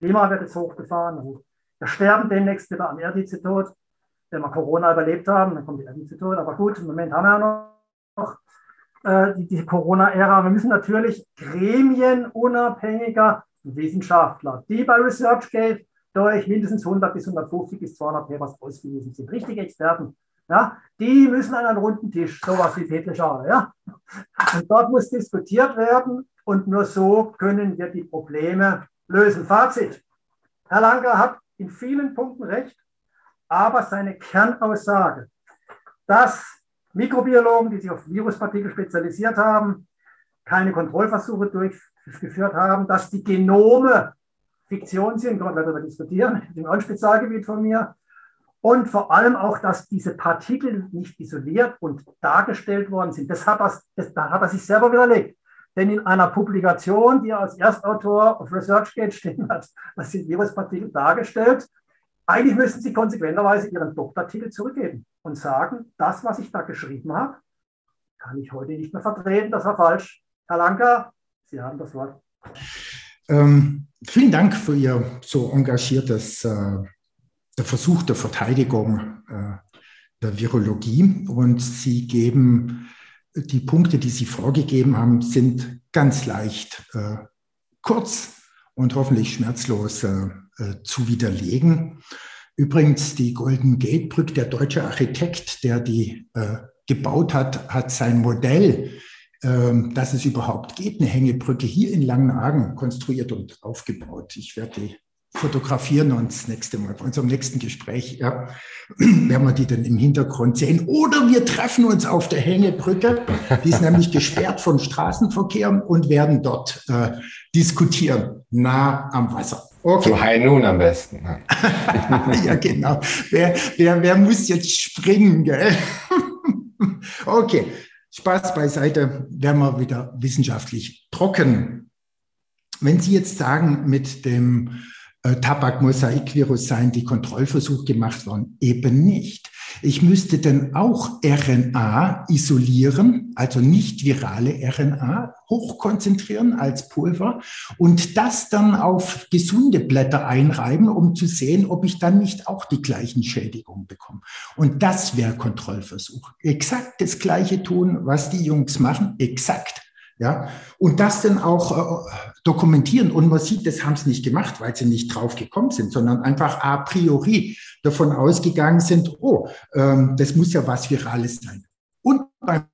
Klima wird jetzt hochgefahren. Wir sterben demnächst wieder am Erdhitzetod. Wenn wir Corona überlebt haben, dann kommt die Erdhitzetod. Aber gut, im Moment haben wir ja noch äh, die, die Corona-Ära. Wir müssen natürlich gremienunabhängiger Wissenschaftler, die bei ResearchGate durch mindestens 100 bis 150 bis 200 Papers ausgewiesen sind, richtige Experten, ja, die müssen an einen runden Tisch, sowas wie Peter Schade, ja. Und dort muss diskutiert werden und nur so können wir die Probleme lösen. Fazit. Herr Langer hat in vielen Punkten recht, aber seine Kernaussage, dass Mikrobiologen, die sich auf Viruspartikel spezialisiert haben, keine Kontrollversuche durchgeführt haben, dass die Genome Fiktion sind, können wir darüber diskutieren, <laughs> im ein Spezialgebiet von mir. Und vor allem auch, dass diese Partikel nicht isoliert und dargestellt worden sind. Das hat, er, das, da hat er sich selber widerlegt. Denn in einer Publikation, die er als Erstautor auf ResearchGate <laughs> stehen hat, was sind Viruspartikel dargestellt, eigentlich müssten Sie konsequenterweise Ihren Doktortitel zurückgeben und sagen, das, was ich da geschrieben habe, kann ich heute nicht mehr vertreten, das war falsch. Herr Lanker, Sie haben das Wort. Ähm, vielen Dank für Ihr so engagiertes äh, Versuch der Verteidigung äh, der Virologie und Sie geben die Punkte, die Sie vorgegeben haben, sind ganz leicht äh, kurz und hoffentlich schmerzlos äh, zu widerlegen. Übrigens, die Golden Gate Brücke, der deutsche Architekt, der die äh, gebaut hat, hat sein Modell, ähm, dass es überhaupt geht, eine Hängebrücke hier in Langenhagen konstruiert und aufgebaut. Ich werde die fotografieren uns nächste Mal, bei unserem nächsten Gespräch, ja, <clears throat> werden wir die dann im Hintergrund sehen. Oder wir treffen uns auf der Hängebrücke, die ist nämlich gesperrt vom Straßenverkehr und werden dort äh, diskutieren, nah am Wasser. Okay. Zu High Noon am besten. <laughs> ja, genau. Wer, wer, wer muss jetzt springen, gell? <laughs> okay, Spaß beiseite, werden wir wieder wissenschaftlich trocken. Wenn Sie jetzt sagen, mit dem äh, Tabakmosaikvirus sein, die Kontrollversuche gemacht worden? Eben nicht. Ich müsste dann auch RNA isolieren, also nicht virale RNA, hochkonzentrieren als Pulver und das dann auf gesunde Blätter einreiben, um zu sehen, ob ich dann nicht auch die gleichen Schädigungen bekomme. Und das wäre Kontrollversuch. Exakt das Gleiche tun, was die Jungs machen, exakt. Ja, und das dann auch äh, dokumentieren. Und man sieht, das haben sie nicht gemacht, weil sie nicht drauf gekommen sind, sondern einfach a priori davon ausgegangen sind, oh, ähm, das muss ja was Virales sein. Und beim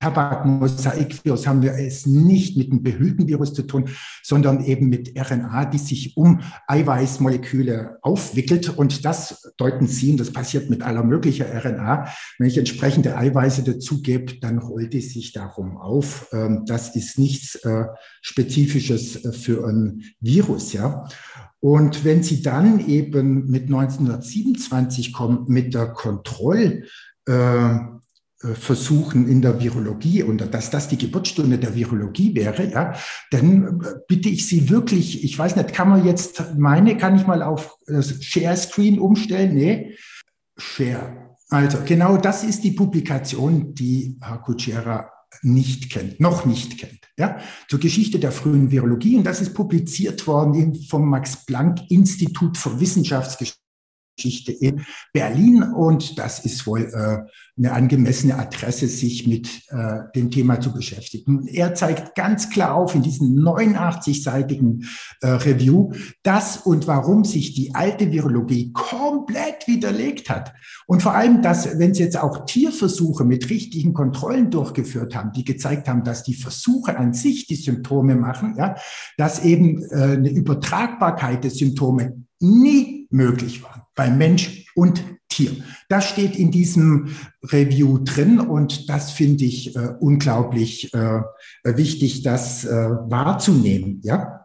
Tabakmosaikvirus haben wir es nicht mit einem behüllten Virus zu tun, sondern eben mit RNA, die sich um Eiweißmoleküle aufwickelt. Und das deuten Sie, und das passiert mit aller möglicher RNA. Wenn ich entsprechende Eiweiße dazugebe, dann rollt es sich darum auf. Ähm, das ist nichts äh, Spezifisches äh, für ein Virus, ja. Und wenn Sie dann eben mit 1927 kommen, mit der Kontroll, äh, versuchen in der Virologie und dass das die Geburtsstunde der Virologie wäre, ja, dann äh, bitte ich Sie wirklich, ich weiß nicht, kann man jetzt meine, kann ich mal auf äh, Share Screen umstellen? Nee, Share. Also genau das ist die Publikation, die Herr Kutschera nicht kennt, noch nicht kennt, ja, zur Geschichte der frühen Virologie. Und das ist publiziert worden vom Max Planck Institut für Wissenschaftsgeschichte Geschichte in Berlin und das ist wohl äh, eine angemessene Adresse, sich mit äh, dem Thema zu beschäftigen. Er zeigt ganz klar auf in diesem 89-seitigen äh, Review, dass und warum sich die alte Virologie komplett widerlegt hat. Und vor allem, dass, wenn Sie jetzt auch Tierversuche mit richtigen Kontrollen durchgeführt haben, die gezeigt haben, dass die Versuche an sich die Symptome machen, ja, dass eben äh, eine Übertragbarkeit der Symptome nie möglich war bei Mensch und Tier. Das steht in diesem Review drin und das finde ich äh, unglaublich äh, wichtig, das äh, wahrzunehmen. Ja.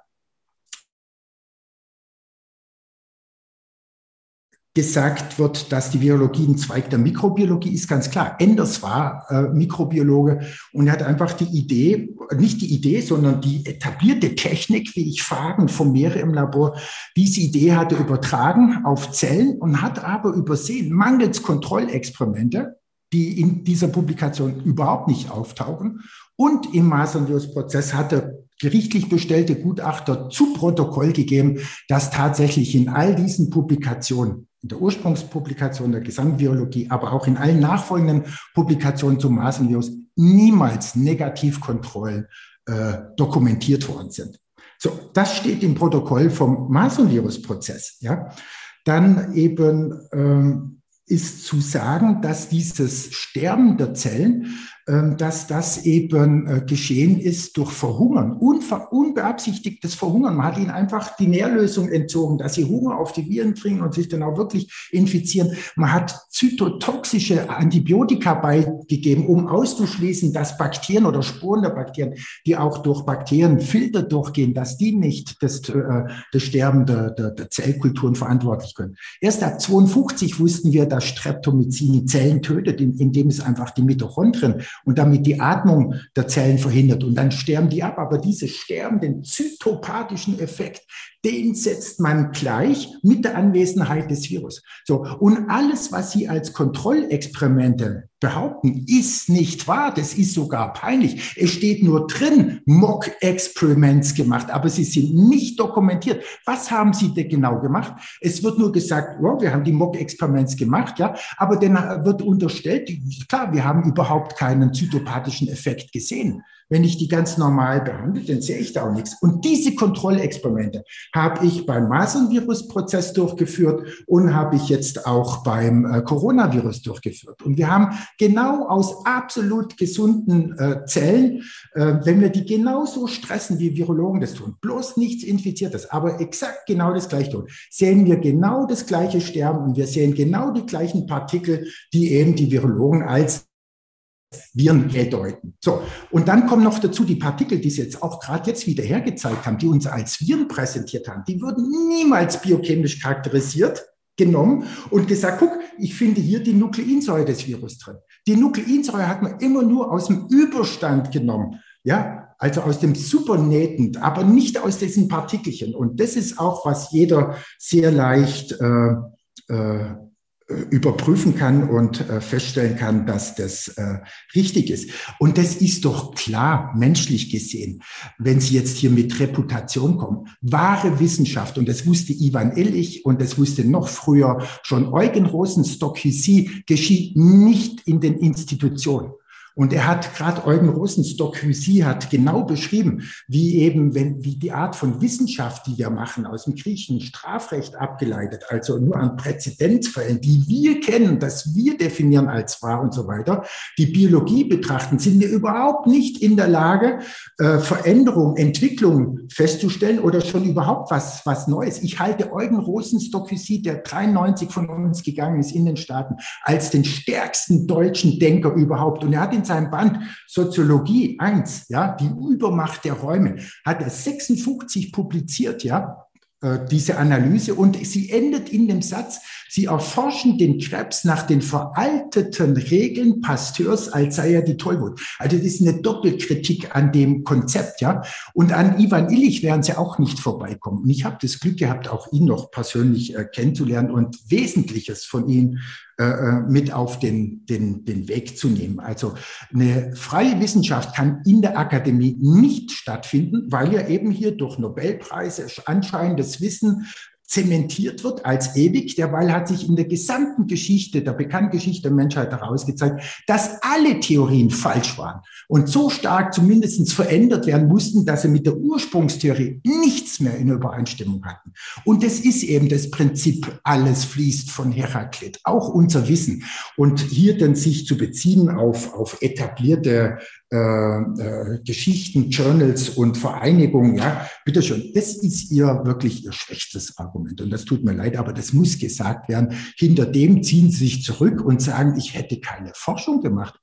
Gesagt wird, dass die Virologie ein Zweig der Mikrobiologie ist, ganz klar. Enders war äh, Mikrobiologe und er hat einfach die Idee, nicht die Idee, sondern die etablierte Technik, wie ich Phagen vermehre im Labor, diese Idee hatte übertragen auf Zellen und hat aber übersehen, mangels Kontrollexperimente, die in dieser Publikation überhaupt nicht auftauchen. Und im Masernvirus-Prozess hatte gerichtlich bestellte Gutachter zu Protokoll gegeben, dass tatsächlich in all diesen Publikationen in der Ursprungspublikation der Gesamtvirologie, aber auch in allen nachfolgenden Publikationen zum Masernvirus niemals Negativkontrollen äh, dokumentiert worden sind. So, das steht im Protokoll vom Masernvirus-Prozess. Ja, dann eben ähm, ist zu sagen, dass dieses Sterben der Zellen dass das eben äh, geschehen ist durch Verhungern, unver unbeabsichtigtes Verhungern. Man hat ihnen einfach die Nährlösung entzogen, dass sie Hunger auf die Viren trinken und sich dann auch wirklich infizieren. Man hat zytotoxische Antibiotika beigegeben, um auszuschließen, dass Bakterien oder Sporen der Bakterien, die auch durch Bakterienfilter durchgehen, dass die nicht das, äh, das Sterben der, der, der Zellkulturen verantwortlich können. Erst ab 52 wussten wir, dass Streptomycin Zellen tötet, indem es einfach die Mitochondrien und damit die Atmung der Zellen verhindert. Und dann sterben die ab. Aber diese Sterben, den zytopathischen Effekt, den setzt man gleich mit der Anwesenheit des Virus. So. Und alles, was Sie als Kontrollexperimente behaupten, ist nicht wahr. Das ist sogar peinlich. Es steht nur drin, Mock-Experiments gemacht, aber sie sind nicht dokumentiert. Was haben Sie denn genau gemacht? Es wird nur gesagt, oh, wir haben die Mock-Experiments gemacht, ja, aber dann wird unterstellt, klar, wir haben überhaupt keinen zytopathischen Effekt gesehen. Wenn ich die ganz normal behandle, dann sehe ich da auch nichts. Und diese Kontrollexperimente habe ich beim Masernvirus-Prozess durchgeführt und habe ich jetzt auch beim äh, Coronavirus durchgeführt. Und wir haben genau aus absolut gesunden äh, Zellen, äh, wenn wir die genauso stressen, wie Virologen das tun, bloß nichts Infiziertes, aber exakt genau das gleiche tun, sehen wir genau das gleiche Sterben und wir sehen genau die gleichen Partikel, die eben die Virologen als Viren deuten. So, und dann kommen noch dazu die Partikel, die Sie jetzt auch gerade jetzt wieder hergezeigt haben, die uns als Viren präsentiert haben. Die wurden niemals biochemisch charakterisiert, genommen und gesagt, guck, ich finde hier die Nukleinsäure des Virus drin. Die Nukleinsäure hat man immer nur aus dem Überstand genommen. Ja, also aus dem Supernähten, aber nicht aus diesen Partikelchen. Und das ist auch, was jeder sehr leicht äh, äh, überprüfen kann und äh, feststellen kann, dass das äh, richtig ist. Und das ist doch klar, menschlich gesehen, wenn Sie jetzt hier mit Reputation kommen. Wahre Wissenschaft, und das wusste Ivan Illich und das wusste noch früher schon Eugen Rosenstock-Hussy, geschieht nicht in den Institutionen. Und er hat gerade Eugen Rosenstock Hussy hat genau beschrieben, wie eben, wenn, wie die Art von Wissenschaft, die wir machen, aus dem griechischen Strafrecht abgeleitet, also nur an Präzedenzfällen, die wir kennen, dass wir definieren als wahr und so weiter, die Biologie betrachten, sind wir überhaupt nicht in der Lage, äh, Veränderung, Entwicklung festzustellen oder schon überhaupt was, was Neues. Ich halte Eugen Rosenstock Hussy, der 93 von uns gegangen ist in den Staaten, als den stärksten deutschen Denker überhaupt. Und er hat in seinem Band Soziologie 1, ja, die Übermacht der Räume, hat er 56 publiziert, ja, äh, diese Analyse. Und sie endet in dem Satz, sie erforschen den Krebs nach den veralteten Regeln Pasteurs, als sei er die Tollwut. Also das ist eine Doppelkritik an dem Konzept, ja. Und an Ivan Illich werden sie auch nicht vorbeikommen. Und ich habe das Glück gehabt, auch ihn noch persönlich äh, kennenzulernen und Wesentliches von ihm äh, äh, mit auf den, den, den Weg zu nehmen. Also eine freie Wissenschaft kann in der Akademie nicht stattfinden, weil ja eben hier durch Nobelpreise anscheinendes Wissen zementiert wird als ewig. Derweil hat sich in der gesamten Geschichte, der bekannten Geschichte der Menschheit herausgezeigt, dass alle Theorien falsch waren und so stark zumindest verändert werden mussten, dass sie mit der Ursprungstheorie nichts mehr in Übereinstimmung hatten. Und das ist eben das Prinzip, alles fließt von Heraklit, auch unser Wissen. Und hier dann sich zu beziehen auf, auf etablierte äh, äh, Geschichten, Journals und Vereinigungen, ja, bitteschön, das ist ihr wirklich ihr schwächstes Argument. Und das tut mir leid, aber das muss gesagt werden. Hinter dem ziehen sie sich zurück und sagen, ich hätte keine Forschung gemacht.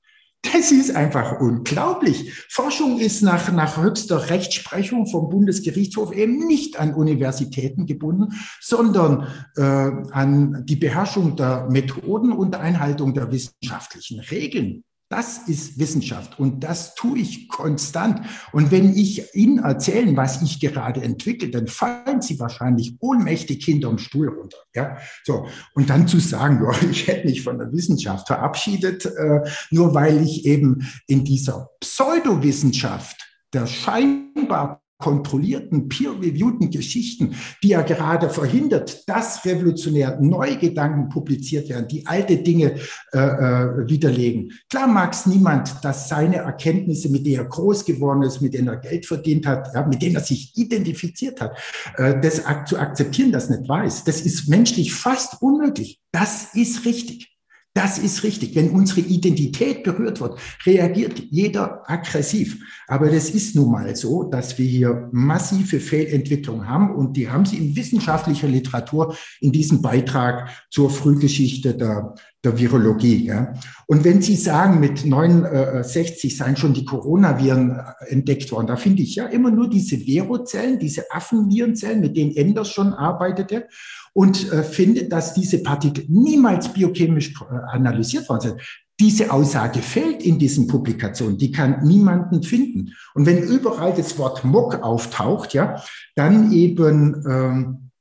Das ist einfach unglaublich. Forschung ist nach, nach höchster Rechtsprechung vom Bundesgerichtshof eben nicht an Universitäten gebunden, sondern äh, an die Beherrschung der Methoden und Einhaltung der wissenschaftlichen Regeln. Das ist Wissenschaft und das tue ich konstant. Und wenn ich Ihnen erzählen, was ich gerade entwickle, dann fallen Sie wahrscheinlich ohnmächtig hinterm Stuhl runter. Ja, so. Und dann zu sagen, <laughs> ja, ich hätte mich von der Wissenschaft verabschiedet, äh, nur weil ich eben in dieser Pseudowissenschaft der scheinbar kontrollierten, peer-reviewten Geschichten, die ja gerade verhindert, dass revolutionär neue Gedanken publiziert werden, die alte Dinge äh, äh, widerlegen. Klar mag es niemand, dass seine Erkenntnisse, mit denen er groß geworden ist, mit denen er Geld verdient hat, ja, mit denen er sich identifiziert hat, äh, das zu akzeptieren, das nicht weiß. Das ist menschlich fast unmöglich. Das ist richtig. Das ist richtig. Wenn unsere Identität berührt wird, reagiert jeder aggressiv. Aber das ist nun mal so, dass wir hier massive Fehlentwicklung haben und die haben Sie in wissenschaftlicher Literatur in diesem Beitrag zur Frühgeschichte der, der Virologie. Ja. Und wenn Sie sagen, mit 69 seien schon die Coronaviren entdeckt worden, da finde ich ja immer nur diese Verozellen, diese Affenvirenzellen, mit denen Enders schon arbeitete und äh, finde, dass diese Partikel niemals biochemisch äh, analysiert worden sind. Diese Aussage fehlt in diesen Publikationen, die kann niemanden finden. Und wenn überall das Wort Mock auftaucht, ja, dann eben ähm,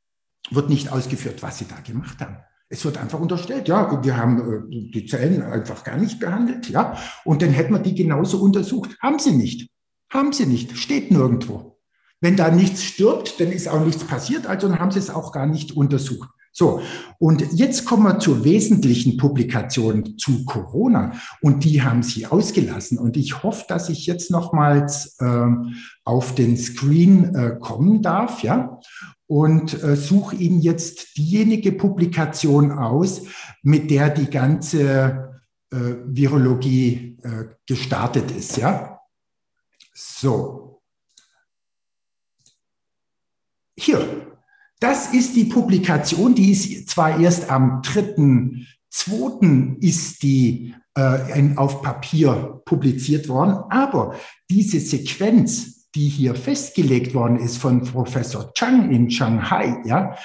wird nicht ausgeführt, was sie da gemacht haben. Es wird einfach unterstellt, ja, wir haben äh, die Zellen einfach gar nicht behandelt, ja, und dann hätten wir die genauso untersucht. Haben sie nicht. Haben sie nicht. Steht nirgendwo. Wenn da nichts stirbt, dann ist auch nichts passiert, also haben sie es auch gar nicht untersucht. So, und jetzt kommen wir zur wesentlichen Publikation zu Corona und die haben Sie ausgelassen. Und ich hoffe, dass ich jetzt nochmals äh, auf den Screen äh, kommen darf, ja, und äh, suche Ihnen jetzt diejenige Publikation aus, mit der die ganze äh, Virologie äh, gestartet ist, ja. So, Hier, das ist die Publikation, die ist zwar erst am 3.2. ist die äh, auf Papier publiziert worden, aber diese Sequenz, die hier festgelegt worden ist von Professor Chang in Shanghai, ja,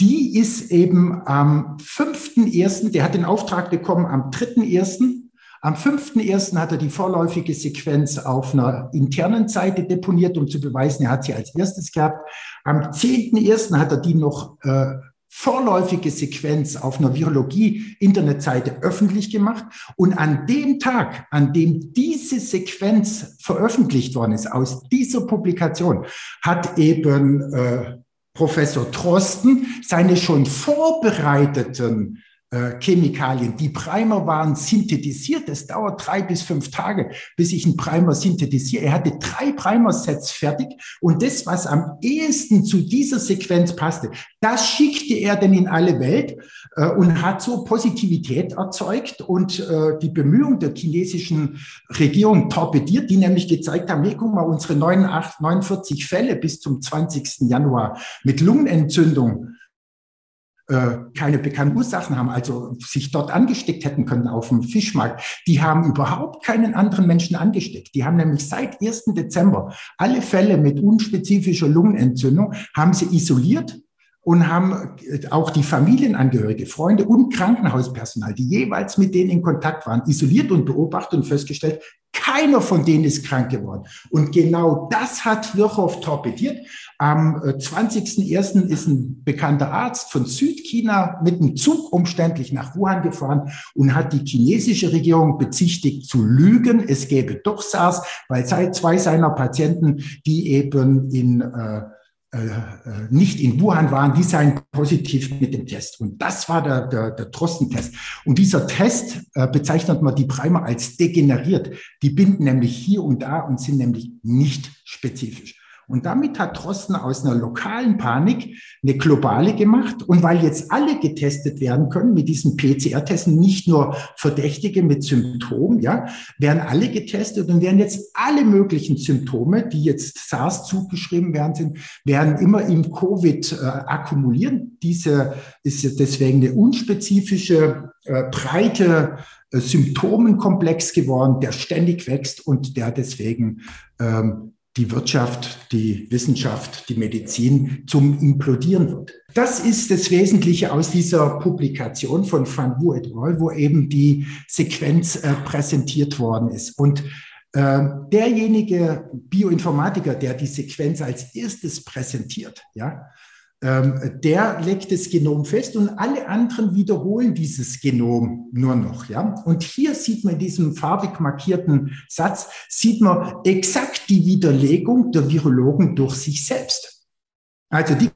die ist eben am 5.1., der hat den Auftrag bekommen am 3.1., am 5.1. hat er die vorläufige Sequenz auf einer internen Seite deponiert, um zu beweisen, er hat sie als erstes gehabt. Am 10.1. hat er die noch äh, vorläufige Sequenz auf einer Virologie-Internetseite öffentlich gemacht. Und an dem Tag, an dem diese Sequenz veröffentlicht worden ist, aus dieser Publikation, hat eben äh, Professor Trosten seine schon vorbereiteten Chemikalien. Die Primer waren synthetisiert. Es dauert drei bis fünf Tage, bis ich einen Primer synthetisiere. Er hatte drei Primer-Sets fertig und das, was am ehesten zu dieser Sequenz passte, das schickte er dann in alle Welt äh, und hat so Positivität erzeugt und äh, die Bemühungen der chinesischen Regierung torpediert, die nämlich gezeigt haben, hey, guck mal, unsere 89, 49 Fälle bis zum 20. Januar mit Lungenentzündung äh, keine bekannten Ursachen haben, also sich dort angesteckt hätten können auf dem Fischmarkt, die haben überhaupt keinen anderen Menschen angesteckt. Die haben nämlich seit 1. Dezember alle Fälle mit unspezifischer Lungenentzündung, haben sie isoliert und haben äh, auch die Familienangehörige, Freunde und Krankenhauspersonal, die jeweils mit denen in Kontakt waren, isoliert und beobachtet und festgestellt, keiner von denen ist krank geworden. Und genau das hat Virchow torpediert. Am 20.01. Äh, ist ein bekannter Arzt von Südchina mit dem Zug umständlich nach Wuhan gefahren und hat die chinesische Regierung bezichtigt zu lügen. Es gäbe doch SARS, weil zwei seiner Patienten, die eben in äh, nicht in Wuhan waren, die seien positiv mit dem Test. Und das war der, der, der Drosten-Test. Und dieser Test äh, bezeichnet man die Primer als degeneriert. Die binden nämlich hier und da und sind nämlich nicht spezifisch. Und damit hat Drosten aus einer lokalen Panik eine globale gemacht. Und weil jetzt alle getestet werden können mit diesen PCR-Testen, nicht nur Verdächtige mit Symptomen, ja, werden alle getestet und werden jetzt alle möglichen Symptome, die jetzt SARS zugeschrieben werden sind, werden immer im Covid äh, akkumulieren. Diese ist deswegen eine unspezifische, äh, breite äh, Symptomenkomplex geworden, der ständig wächst und der deswegen ähm, die Wirtschaft, die Wissenschaft, die Medizin zum Implodieren wird. Das ist das Wesentliche aus dieser Publikation von Van Wu et al., wo eben die Sequenz äh, präsentiert worden ist. Und äh, derjenige Bioinformatiker, der die Sequenz als erstes präsentiert, ja, der legt das Genom fest und alle anderen wiederholen dieses Genom nur noch. Ja? Und hier sieht man in diesem farbig markierten Satz, sieht man exakt die Widerlegung der Virologen durch sich selbst. Also die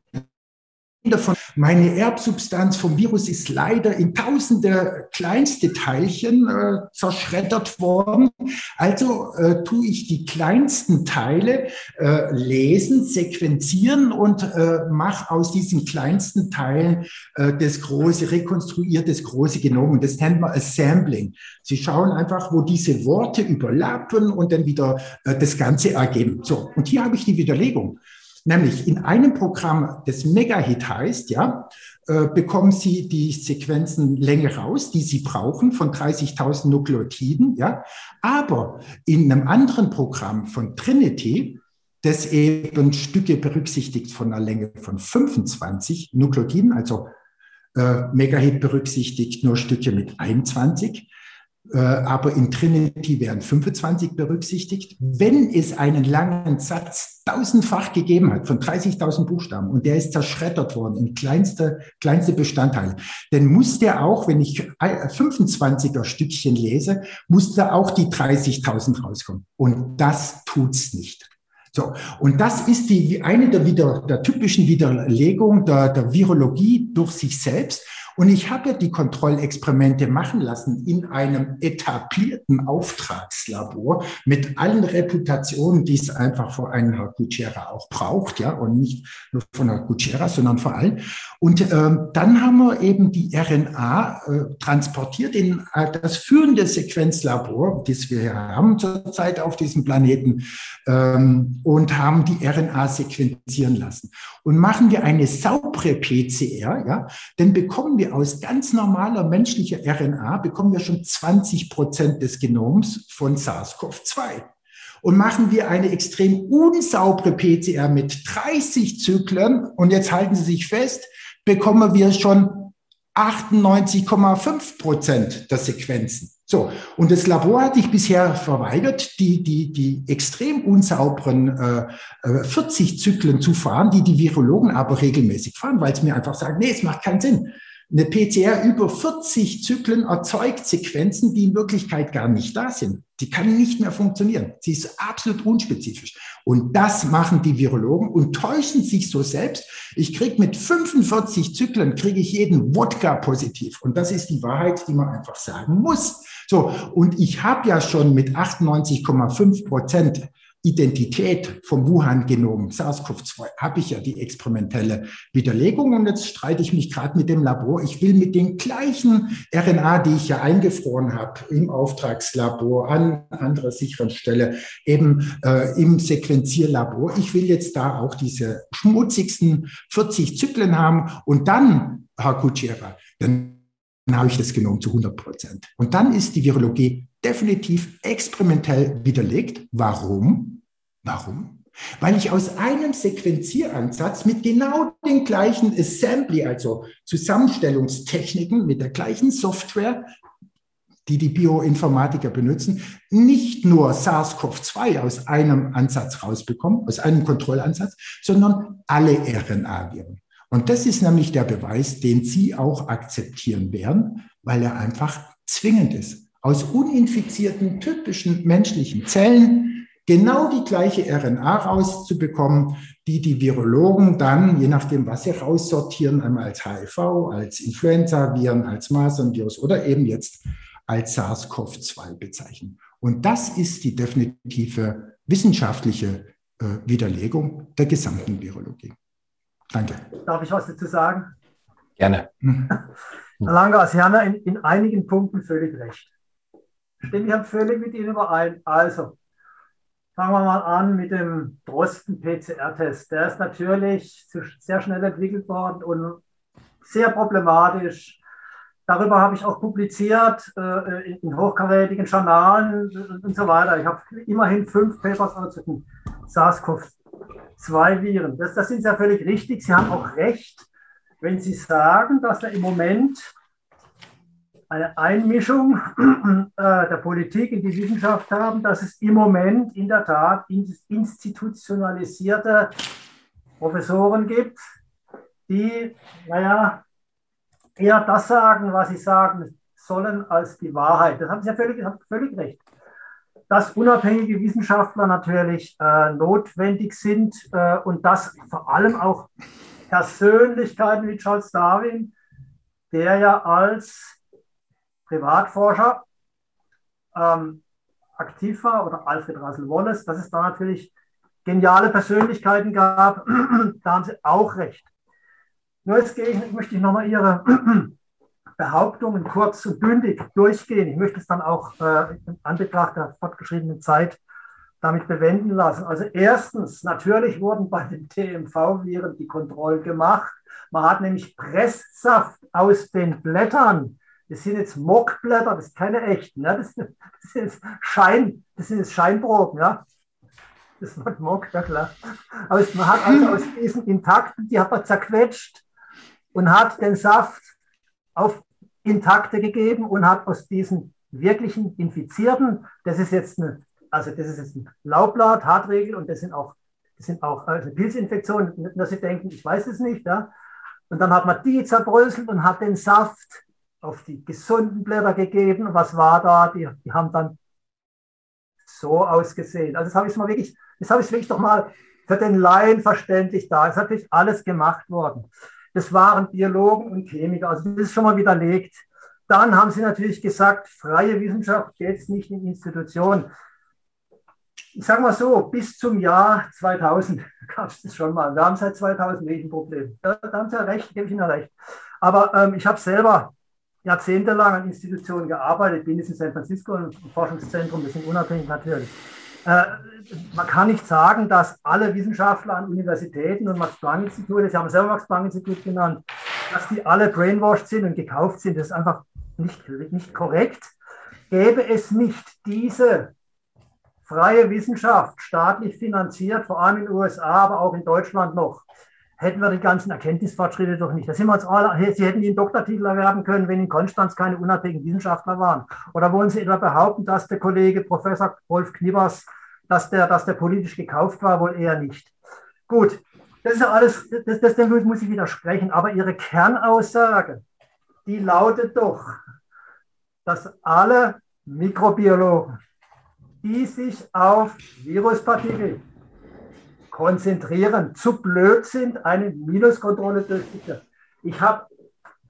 davon, meine Erbsubstanz vom Virus ist leider in tausende kleinste Teilchen äh, zerschreddert worden. Also äh, tue ich die kleinsten Teile äh, lesen, sequenzieren und äh, mache aus diesen kleinsten Teilen äh, das große, rekonstruiert das große Genom. Das nennt man Assembling. Sie schauen einfach, wo diese Worte überlappen und dann wieder äh, das Ganze ergeben. So, und hier habe ich die Widerlegung. Nämlich in einem Programm, das Megahit heißt, ja, äh, bekommen Sie die Sequenzenlänge raus, die Sie brauchen von 30.000 Nukleotiden, ja. Aber in einem anderen Programm von Trinity, das eben Stücke berücksichtigt von einer Länge von 25 Nukleotiden, also äh, Megahit berücksichtigt nur Stücke mit 21, äh, aber in Trinity werden 25 berücksichtigt. Wenn es einen langen Satz tausendfach gegeben hat, von 30.000 Buchstaben, und der ist zerschreddert worden in kleinste, kleinste Bestandteile, dann muss der auch, wenn ich 25er Stückchen lese, muss da auch die 30.000 rauskommen. Und das tut's nicht. So, und das ist die, eine der, wieder, der typischen Widerlegung der, der Virologie durch sich selbst. Und ich habe die Kontrollexperimente machen lassen in einem etablierten Auftragslabor mit allen Reputationen, die es einfach vor einem Herr Gutschera auch braucht, ja, und nicht nur von Herr Gutschera, sondern vor allem. Und ähm, dann haben wir eben die RNA äh, transportiert in äh, das führende Sequenzlabor, das wir haben zurzeit auf diesem Planeten, ähm, und haben die RNA sequenzieren lassen. Und machen wir eine saubere PCR, ja, dann bekommen wir aus ganz normaler menschlicher RNA bekommen wir schon 20 Prozent des Genoms von SARS-CoV-2. Und machen wir eine extrem unsaubere PCR mit 30 Zyklen, und jetzt halten Sie sich fest, bekommen wir schon 98,5 Prozent der Sequenzen. So, und das Labor hatte ich bisher verweigert, die, die, die extrem unsauberen äh, 40 äh, Zyklen zu fahren, die die Virologen aber regelmäßig fahren, weil es mir einfach sagen, nee, es macht keinen Sinn. Eine PCR über 40 Zyklen erzeugt Sequenzen, die in Wirklichkeit gar nicht da sind. Die kann nicht mehr funktionieren. Sie ist absolut unspezifisch. Und das machen die Virologen und täuschen sich so selbst. Ich kriege mit 45 Zyklen, kriege ich jeden Wodka positiv. Und das ist die Wahrheit, die man einfach sagen muss. So, und ich habe ja schon mit 98,5 Prozent Identität vom Wuhan-Genom SARS-CoV-2 habe ich ja die experimentelle Widerlegung und jetzt streite ich mich gerade mit dem Labor. Ich will mit den gleichen RNA, die ich ja eingefroren habe im Auftragslabor an anderer sicheren Stelle, eben äh, im Sequenzierlabor, ich will jetzt da auch diese schmutzigsten 40 Zyklen haben und dann, Herr Kutschera, dann dann habe ich das Genom zu 100 Prozent. Und dann ist die Virologie definitiv experimentell widerlegt. Warum? Warum? Weil ich aus einem Sequenzieransatz mit genau den gleichen Assembly, also Zusammenstellungstechniken, mit der gleichen Software, die die Bioinformatiker benutzen, nicht nur SARS-CoV-2 aus einem Ansatz rausbekommen, aus einem Kontrollansatz, sondern alle RNA-Viren. Und das ist nämlich der Beweis, den Sie auch akzeptieren werden, weil er einfach zwingend ist. Aus uninfizierten, typischen menschlichen Zellen genau die gleiche RNA rauszubekommen, die die Virologen dann, je nachdem, was sie raussortieren, einmal als HIV, als Influenza-Viren, als Masernvirus oder eben jetzt als SARS-CoV-2 bezeichnen. Und das ist die definitive wissenschaftliche äh, Widerlegung der gesamten Virologie. Danke. Darf ich was dazu sagen? Gerne. Herr Langer, Sie haben ja in, in einigen Punkten völlig recht. Stimmt, ich völlig mit Ihnen überein. Also, fangen wir mal an mit dem Drosten-PCR-Test. Der ist natürlich sehr schnell entwickelt worden und sehr problematisch. Darüber habe ich auch publiziert äh, in, in hochkarätigen Journalen und so weiter. Ich habe immerhin fünf Papers zu den SARS-CoV zwei Viren. Das, das sind ja völlig richtig. Sie haben auch recht, wenn Sie sagen, dass wir im Moment eine Einmischung <clears throat> äh, der Politik in die Wissenschaft haben, dass es im Moment in der Tat institutionalisierte Professoren gibt, die, naja, eher das sagen, was sie sagen sollen, als die Wahrheit. Das haben Sie ja völlig, völlig recht dass unabhängige Wissenschaftler natürlich äh, notwendig sind äh, und dass vor allem auch Persönlichkeiten wie Charles Darwin, der ja als Privatforscher ähm, aktiv war, oder Alfred Russel Wallace, dass es da natürlich geniale Persönlichkeiten gab, <clears throat> da haben Sie auch recht. Nur jetzt gehe ich, möchte ich nochmal Ihre <clears throat> Behauptungen kurz und bündig durchgehen. Ich möchte es dann auch äh, in Anbetracht der fortgeschrittenen Zeit damit bewenden lassen. Also erstens, natürlich wurden bei den TMV-Viren die Kontrollen gemacht. Man hat nämlich Presssaft aus den Blättern. Das sind jetzt Mockblätter, das ist keine echten. Ne? Das, das, sind Schein, das sind jetzt Scheinproben. Ja? Das wird Mock, ja klar. Aber man hat also aus diesen intakten, die hat man zerquetscht und hat den Saft auf intakte gegeben und hat aus diesen wirklichen Infizierten, das ist jetzt eine, also das ist jetzt ein Laubblatt, Hartregel und das sind auch, das sind auch also Pilzinfektionen, nur Sie denken, ich weiß es nicht, ja. Und dann hat man die zerbröselt und hat den Saft auf die gesunden Blätter gegeben. Was war da? Die, die haben dann so ausgesehen. Also das habe ich mal wirklich, das habe ich wirklich doch mal für den Laien verständlich da. Es ist natürlich alles gemacht worden. Das waren Biologen und Chemiker. Also das ist schon mal widerlegt. Dann haben sie natürlich gesagt, freie Wissenschaft geht nicht in Institutionen. Ich sage mal so, bis zum Jahr 2000 gab es das schon mal. Wir haben seit 2000 ein Problem. Da, da haben Sie ja recht, gebe ich Ihnen recht. Aber ähm, ich habe selber jahrzehntelang an Institutionen gearbeitet, bin jetzt in San Francisco im Forschungszentrum, wir sind unabhängig natürlich. Äh, man kann nicht sagen, dass alle Wissenschaftler an Universitäten und Max-Planck-Institute, Sie haben selber Max-Planck-Institut genannt, dass die alle brainwashed sind und gekauft sind. Das ist einfach nicht, nicht korrekt. Gäbe es nicht diese freie Wissenschaft, staatlich finanziert, vor allem in den USA, aber auch in Deutschland noch, hätten wir die ganzen Erkenntnisfortschritte doch nicht. Da sind wir uns alle, Sie hätten den Doktortitel erwerben können, wenn in Konstanz keine unabhängigen Wissenschaftler waren. Oder wollen Sie etwa behaupten, dass der Kollege Professor Wolf Knibbers, dass der, dass der politisch gekauft war? Wohl eher nicht. Gut, das ist ja alles, das, das, dem muss ich widersprechen. Aber Ihre Kernaussage, die lautet doch, dass alle Mikrobiologen, die sich auf Viruspartikel konzentrieren, zu blöd sind, eine Minuskontrolle durchzuführen. Ich habe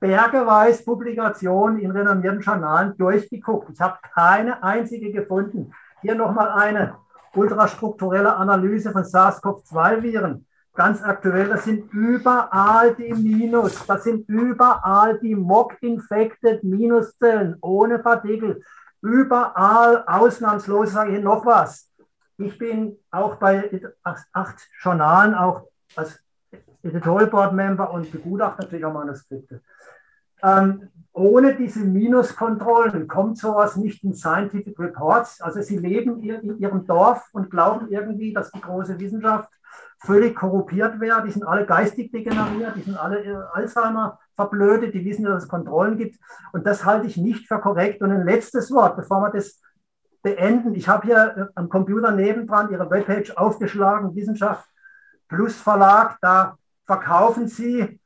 bergeweise Publikationen in renommierten Journalen durchgeguckt. Ich habe keine einzige gefunden. Hier nochmal eine ultrastrukturelle Analyse von SARS-CoV-2-Viren. Ganz aktuell, das sind überall die Minus, das sind überall die Mock-infected Minuszellen ohne Partikel. Überall ausnahmslos sage ich noch was. Ich bin auch bei acht Journalen, auch als Editorial Board Member und begutachte natürlich auch Manuskripte. Ähm, ohne diese Minuskontrollen kommt sowas nicht in Scientific Reports. Also sie leben in ihrem Dorf und glauben irgendwie, dass die große Wissenschaft völlig korruptiert wäre. Die sind alle geistig degeneriert, die sind alle äh, Alzheimer verblödet, die wissen, dass es Kontrollen gibt. Und das halte ich nicht für korrekt. Und ein letztes Wort, bevor wir das beenden. Ich habe hier äh, am Computer nebendran Ihre Webpage aufgeschlagen, Wissenschaft Plus Verlag. Da verkaufen Sie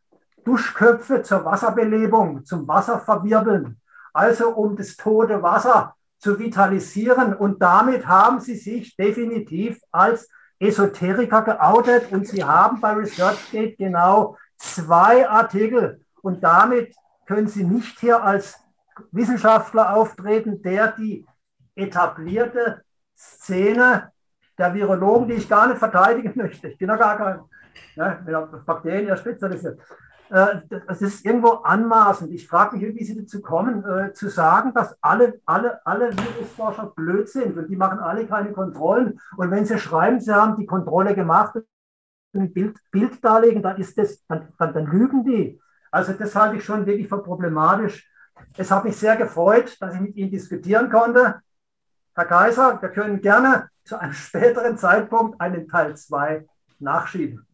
Duschköpfe zur Wasserbelebung, zum Wasserverwirbeln. Also um das tote Wasser zu vitalisieren. Und damit haben Sie sich definitiv als Esoteriker geoutet. Und Sie haben bei ResearchGate genau zwei Artikel. Und damit können Sie nicht hier als Wissenschaftler auftreten, der die etablierte Szene der Virologen, die ich gar nicht verteidigen möchte. Ich bin ja gar kein ne, Bakterien ja spezialisiert. Äh, das ist irgendwo anmaßend. Ich frage mich, wie Sie dazu kommen, äh, zu sagen, dass alle, alle, alle Virusforscher blöd sind und die machen alle keine Kontrollen. Und wenn Sie schreiben, Sie haben die Kontrolle gemacht und ein Bild, Bild darlegen, dann ist das, dann, dann, dann lügen die. Also das halte ich schon wirklich für problematisch. Es hat mich sehr gefreut, dass ich mit Ihnen diskutieren konnte. Herr Kaiser, wir können gerne zu einem späteren Zeitpunkt einen Teil 2 nachschieben.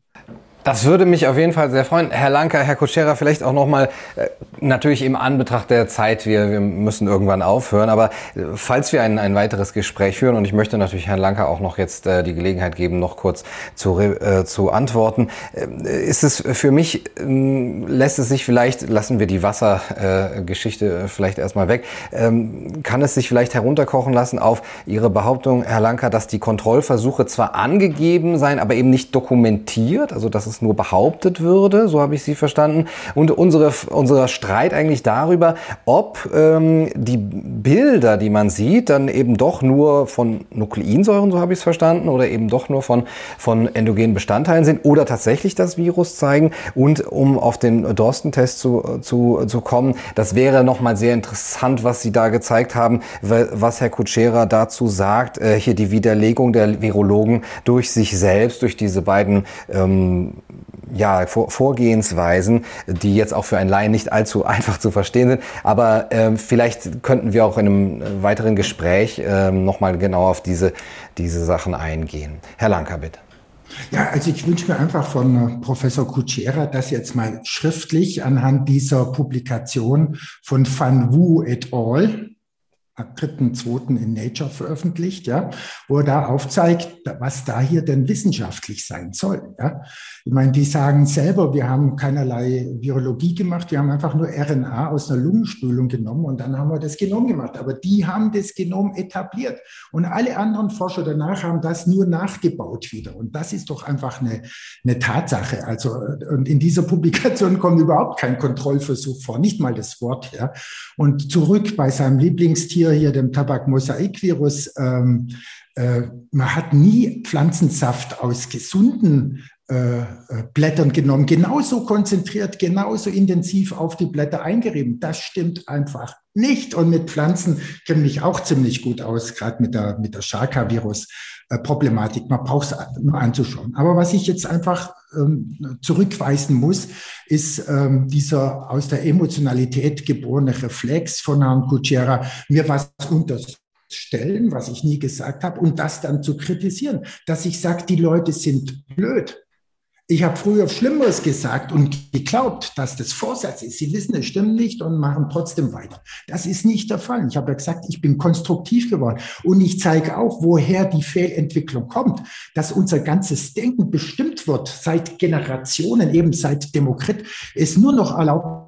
Das würde mich auf jeden Fall sehr freuen. Herr Lanker, Herr Kutschera, vielleicht auch nochmal, äh, natürlich im Anbetracht der Zeit, wir, wir müssen irgendwann aufhören, aber äh, falls wir ein, ein weiteres Gespräch führen, und ich möchte natürlich Herrn Lanker auch noch jetzt äh, die Gelegenheit geben, noch kurz zu, äh, zu antworten, ist es für mich, ähm, lässt es sich vielleicht, lassen wir die Wassergeschichte vielleicht erstmal weg, ähm, kann es sich vielleicht herunterkochen lassen auf Ihre Behauptung, Herr Lanker, dass die Kontrollversuche zwar angegeben seien, aber eben nicht dokumentiert, also dass es es nur behauptet würde, so habe ich Sie verstanden. Und unsere, unser Streit eigentlich darüber, ob ähm, die Bilder, die man sieht, dann eben doch nur von Nukleinsäuren, so habe ich es verstanden, oder eben doch nur von, von endogenen Bestandteilen sind oder tatsächlich das Virus zeigen. Und um auf den Dorsten-Test zu, zu, zu kommen, das wäre nochmal sehr interessant, was Sie da gezeigt haben, was Herr Kutschera dazu sagt. Äh, hier die Widerlegung der Virologen durch sich selbst, durch diese beiden ähm, ja, Vor Vorgehensweisen, die jetzt auch für einen Laien nicht allzu <laughs> einfach zu verstehen sind. Aber äh, vielleicht könnten wir auch in einem weiteren Gespräch äh, nochmal genau auf diese, diese Sachen eingehen. Herr Lanker, bitte. Ja, also ich wünsche mir einfach von äh, Professor Kutschera, dass jetzt mal schriftlich anhand dieser Publikation von Van Wu et al., 3.2. in Nature veröffentlicht, ja, wo er da aufzeigt, was da hier denn wissenschaftlich sein soll. Ja. Ich meine, die sagen selber, wir haben keinerlei Virologie gemacht, wir haben einfach nur RNA aus einer Lungenspülung genommen und dann haben wir das Genom gemacht. Aber die haben das Genom etabliert und alle anderen Forscher danach haben das nur nachgebaut wieder. Und das ist doch einfach eine, eine Tatsache. Also, und in dieser Publikation <laughs> kommt überhaupt kein Kontrollversuch vor, nicht mal das Wort. Ja. Und zurück bei seinem Lieblingstier, hier, dem Tabakmosaikvirus, ähm, äh, man hat nie Pflanzensaft aus gesunden Blättern genommen, genauso konzentriert, genauso intensiv auf die Blätter eingerieben. Das stimmt einfach nicht. Und mit Pflanzen kenne ich auch ziemlich gut aus, gerade mit der, mit der Shaka-Virus. Problematik. Man braucht es nur anzuschauen. Aber was ich jetzt einfach ähm, zurückweisen muss, ist ähm, dieser aus der Emotionalität geborene Reflex von Herrn Kutschera, mir was unterstellen, was ich nie gesagt habe, und das dann zu kritisieren, dass ich sage, die Leute sind blöd. Ich habe früher Schlimmeres gesagt und geglaubt, dass das Vorsatz ist. Sie wissen, es stimmt nicht und machen trotzdem weiter. Das ist nicht der Fall. Ich habe ja gesagt, ich bin konstruktiv geworden und ich zeige auch, woher die Fehlentwicklung kommt, dass unser ganzes Denken bestimmt wird seit Generationen, eben seit Demokrit, es nur noch erlaubt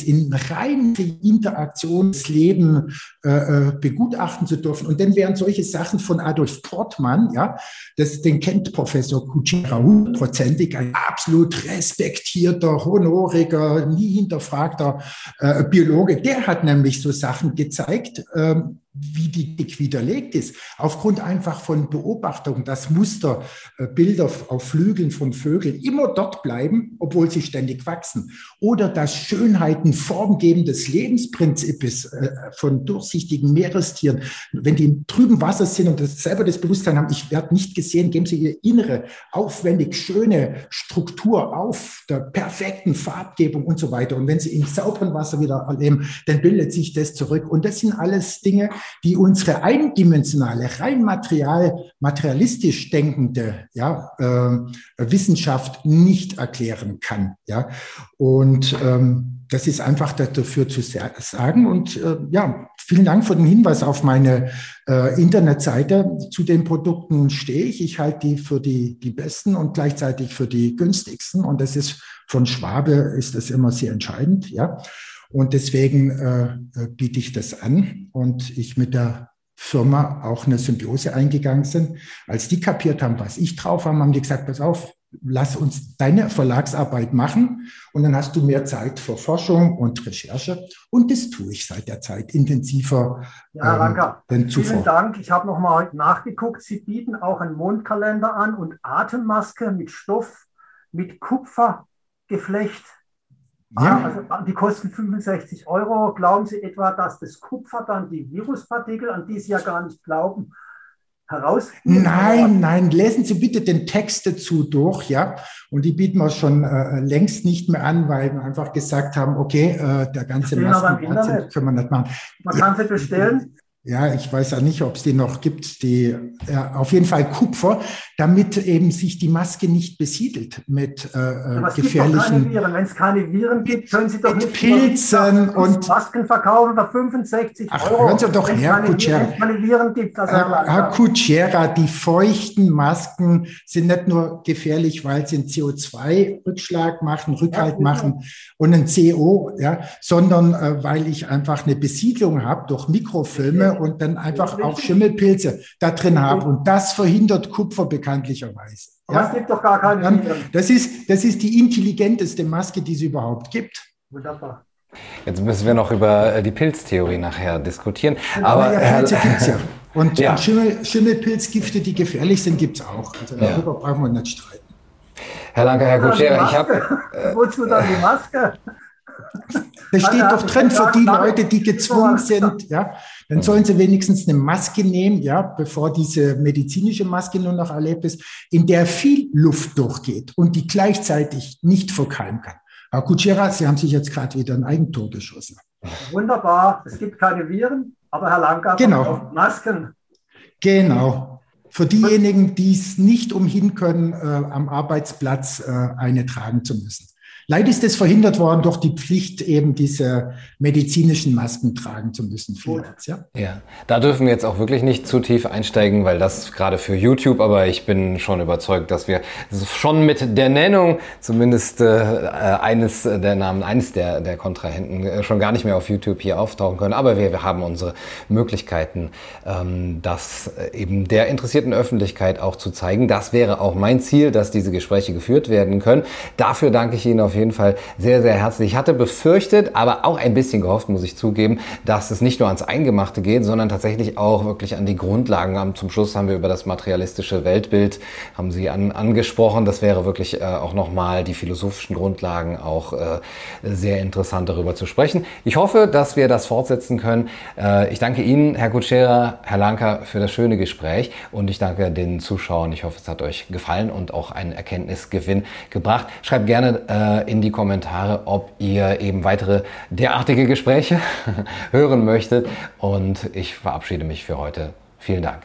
in rein Interaktionsleben äh, äh, begutachten zu dürfen. Und dann wären solche Sachen von Adolf Portmann, ja, das, den kennt Professor Kuchera hundertprozentig, ein absolut respektierter, honoriger, nie hinterfragter äh, Biologe. Der hat nämlich so Sachen gezeigt, ähm, wie die dick widerlegt ist, aufgrund einfach von Beobachtung, dass Musterbilder äh, auf Flügeln von Vögeln immer dort bleiben, obwohl sie ständig wachsen. Oder dass Schönheiten Formgeben des Lebensprinzips äh, von durchsichtigen Meerestieren, wenn die in trüben Wasser sind und das selber das Bewusstsein haben, ich werde nicht gesehen, geben sie ihre innere, aufwendig schöne Struktur auf, der perfekten Farbgebung und so weiter. Und wenn sie im sauberen Wasser wieder erleben, dann bildet sich das zurück. Und das sind alles Dinge, die unsere eindimensionale, rein material, materialistisch denkende ja, äh, Wissenschaft nicht erklären kann. Ja? Und ähm, das ist einfach dafür zu sagen. Und äh, ja, vielen Dank für den Hinweis auf meine äh, Internetseite. Zu den Produkten stehe ich. Ich halte die für die, die besten und gleichzeitig für die günstigsten. Und das ist von Schwabe ist das immer sehr entscheidend. Ja. Und deswegen äh, biete ich das an und ich mit der Firma auch eine Symbiose eingegangen sind. Als die kapiert haben, was ich drauf habe, haben die gesagt, pass auf, lass uns deine Verlagsarbeit machen und dann hast du mehr Zeit für Forschung und Recherche. Und das tue ich seit der Zeit intensiver. Ja, Ranka, ähm, vielen Dank. Ich habe nochmal nachgeguckt. Sie bieten auch einen Mondkalender an und Atemmaske mit Stoff, mit Kupfergeflecht ja. Also die kosten 65 Euro. Glauben Sie etwa, dass das Kupfer dann die Viruspartikel, an die Sie ja gar nicht glauben, heraus? Nein, nein, lesen Sie bitte den Text dazu durch, ja. Und die bieten wir schon äh, längst nicht mehr an, weil wir einfach gesagt haben, okay, äh, der ganze Masken können wir nicht machen. Man kann sie bestellen. Ja, ich weiß ja nicht, ob es die noch gibt, die ja, auf jeden Fall Kupfer, damit eben sich die Maske nicht besiedelt mit äh, äh, gefährlichen. Wenn es keine Viren gibt, können Sie doch nicht Pilzen und Masken verkaufen für 65 Ach, Euro. Hören Sie doch her, Kutschera. Herr, Herr Kutschera, die feuchten Masken sind nicht nur gefährlich, weil sie einen CO2-Rückschlag machen, Rückhalt ja, machen und ein CO, ja, sondern äh, weil ich einfach eine Besiedlung habe durch Mikrofilme und dann einfach auch Schimmelpilze da drin habe. Und das verhindert Kupfer bekanntlicherweise. Ja? es gibt doch gar keine dann, das, ist, das ist die intelligenteste Maske, die es überhaupt gibt. Wunderbar. Jetzt müssen wir noch über äh, die Pilztheorie nachher diskutieren. Aber ja, Pilze gibt es <laughs> ja. Und, ja. und Schimmel, Schimmelpilzgifte, die gefährlich sind, gibt es auch. Also darüber ja. brauchen wir nicht streiten. Herr Lange, Herr Gutschera, ich habe. Äh, Wozu dann die Maske? Das steht doch drin für die Leute, die gezwungen sind, ja, dann sollen sie wenigstens eine Maske nehmen, ja, bevor diese medizinische Maske nur noch erlebt ist, in der viel Luft durchgeht und die gleichzeitig nicht verkeimen kann. Herr Kutschera, Sie haben sich jetzt gerade wieder ein Eigentor geschossen. Wunderbar, es gibt keine Viren, aber Herr Lanka, genau. Masken. Genau. Für diejenigen, die es nicht umhin können, äh, am Arbeitsplatz äh, eine tragen zu müssen. Leider ist es verhindert worden durch die Pflicht, eben diese medizinischen Masken tragen zu müssen. Vielerorts, ja? ja, da dürfen wir jetzt auch wirklich nicht zu tief einsteigen, weil das gerade für YouTube, aber ich bin schon überzeugt, dass wir schon mit der Nennung zumindest äh, eines der Namen, eines der, der Kontrahenten äh, schon gar nicht mehr auf YouTube hier auftauchen können. Aber wir, wir haben unsere Möglichkeiten, ähm, das äh, eben der interessierten Öffentlichkeit auch zu zeigen. Das wäre auch mein Ziel, dass diese Gespräche geführt werden können. Dafür danke ich Ihnen auf auf jeden Fall sehr, sehr herzlich. Ich hatte befürchtet, aber auch ein bisschen gehofft, muss ich zugeben, dass es nicht nur ans Eingemachte geht, sondern tatsächlich auch wirklich an die Grundlagen. Zum Schluss haben wir über das materialistische Weltbild, haben Sie an, angesprochen. Das wäre wirklich äh, auch nochmal die philosophischen Grundlagen auch äh, sehr interessant darüber zu sprechen. Ich hoffe, dass wir das fortsetzen können. Äh, ich danke Ihnen, Herr Kutschera, Herr Lanka, für das schöne Gespräch und ich danke den Zuschauern. Ich hoffe, es hat euch gefallen und auch einen Erkenntnisgewinn gebracht. Schreibt gerne äh, in die Kommentare, ob ihr eben weitere derartige Gespräche <laughs> hören möchtet. Und ich verabschiede mich für heute. Vielen Dank.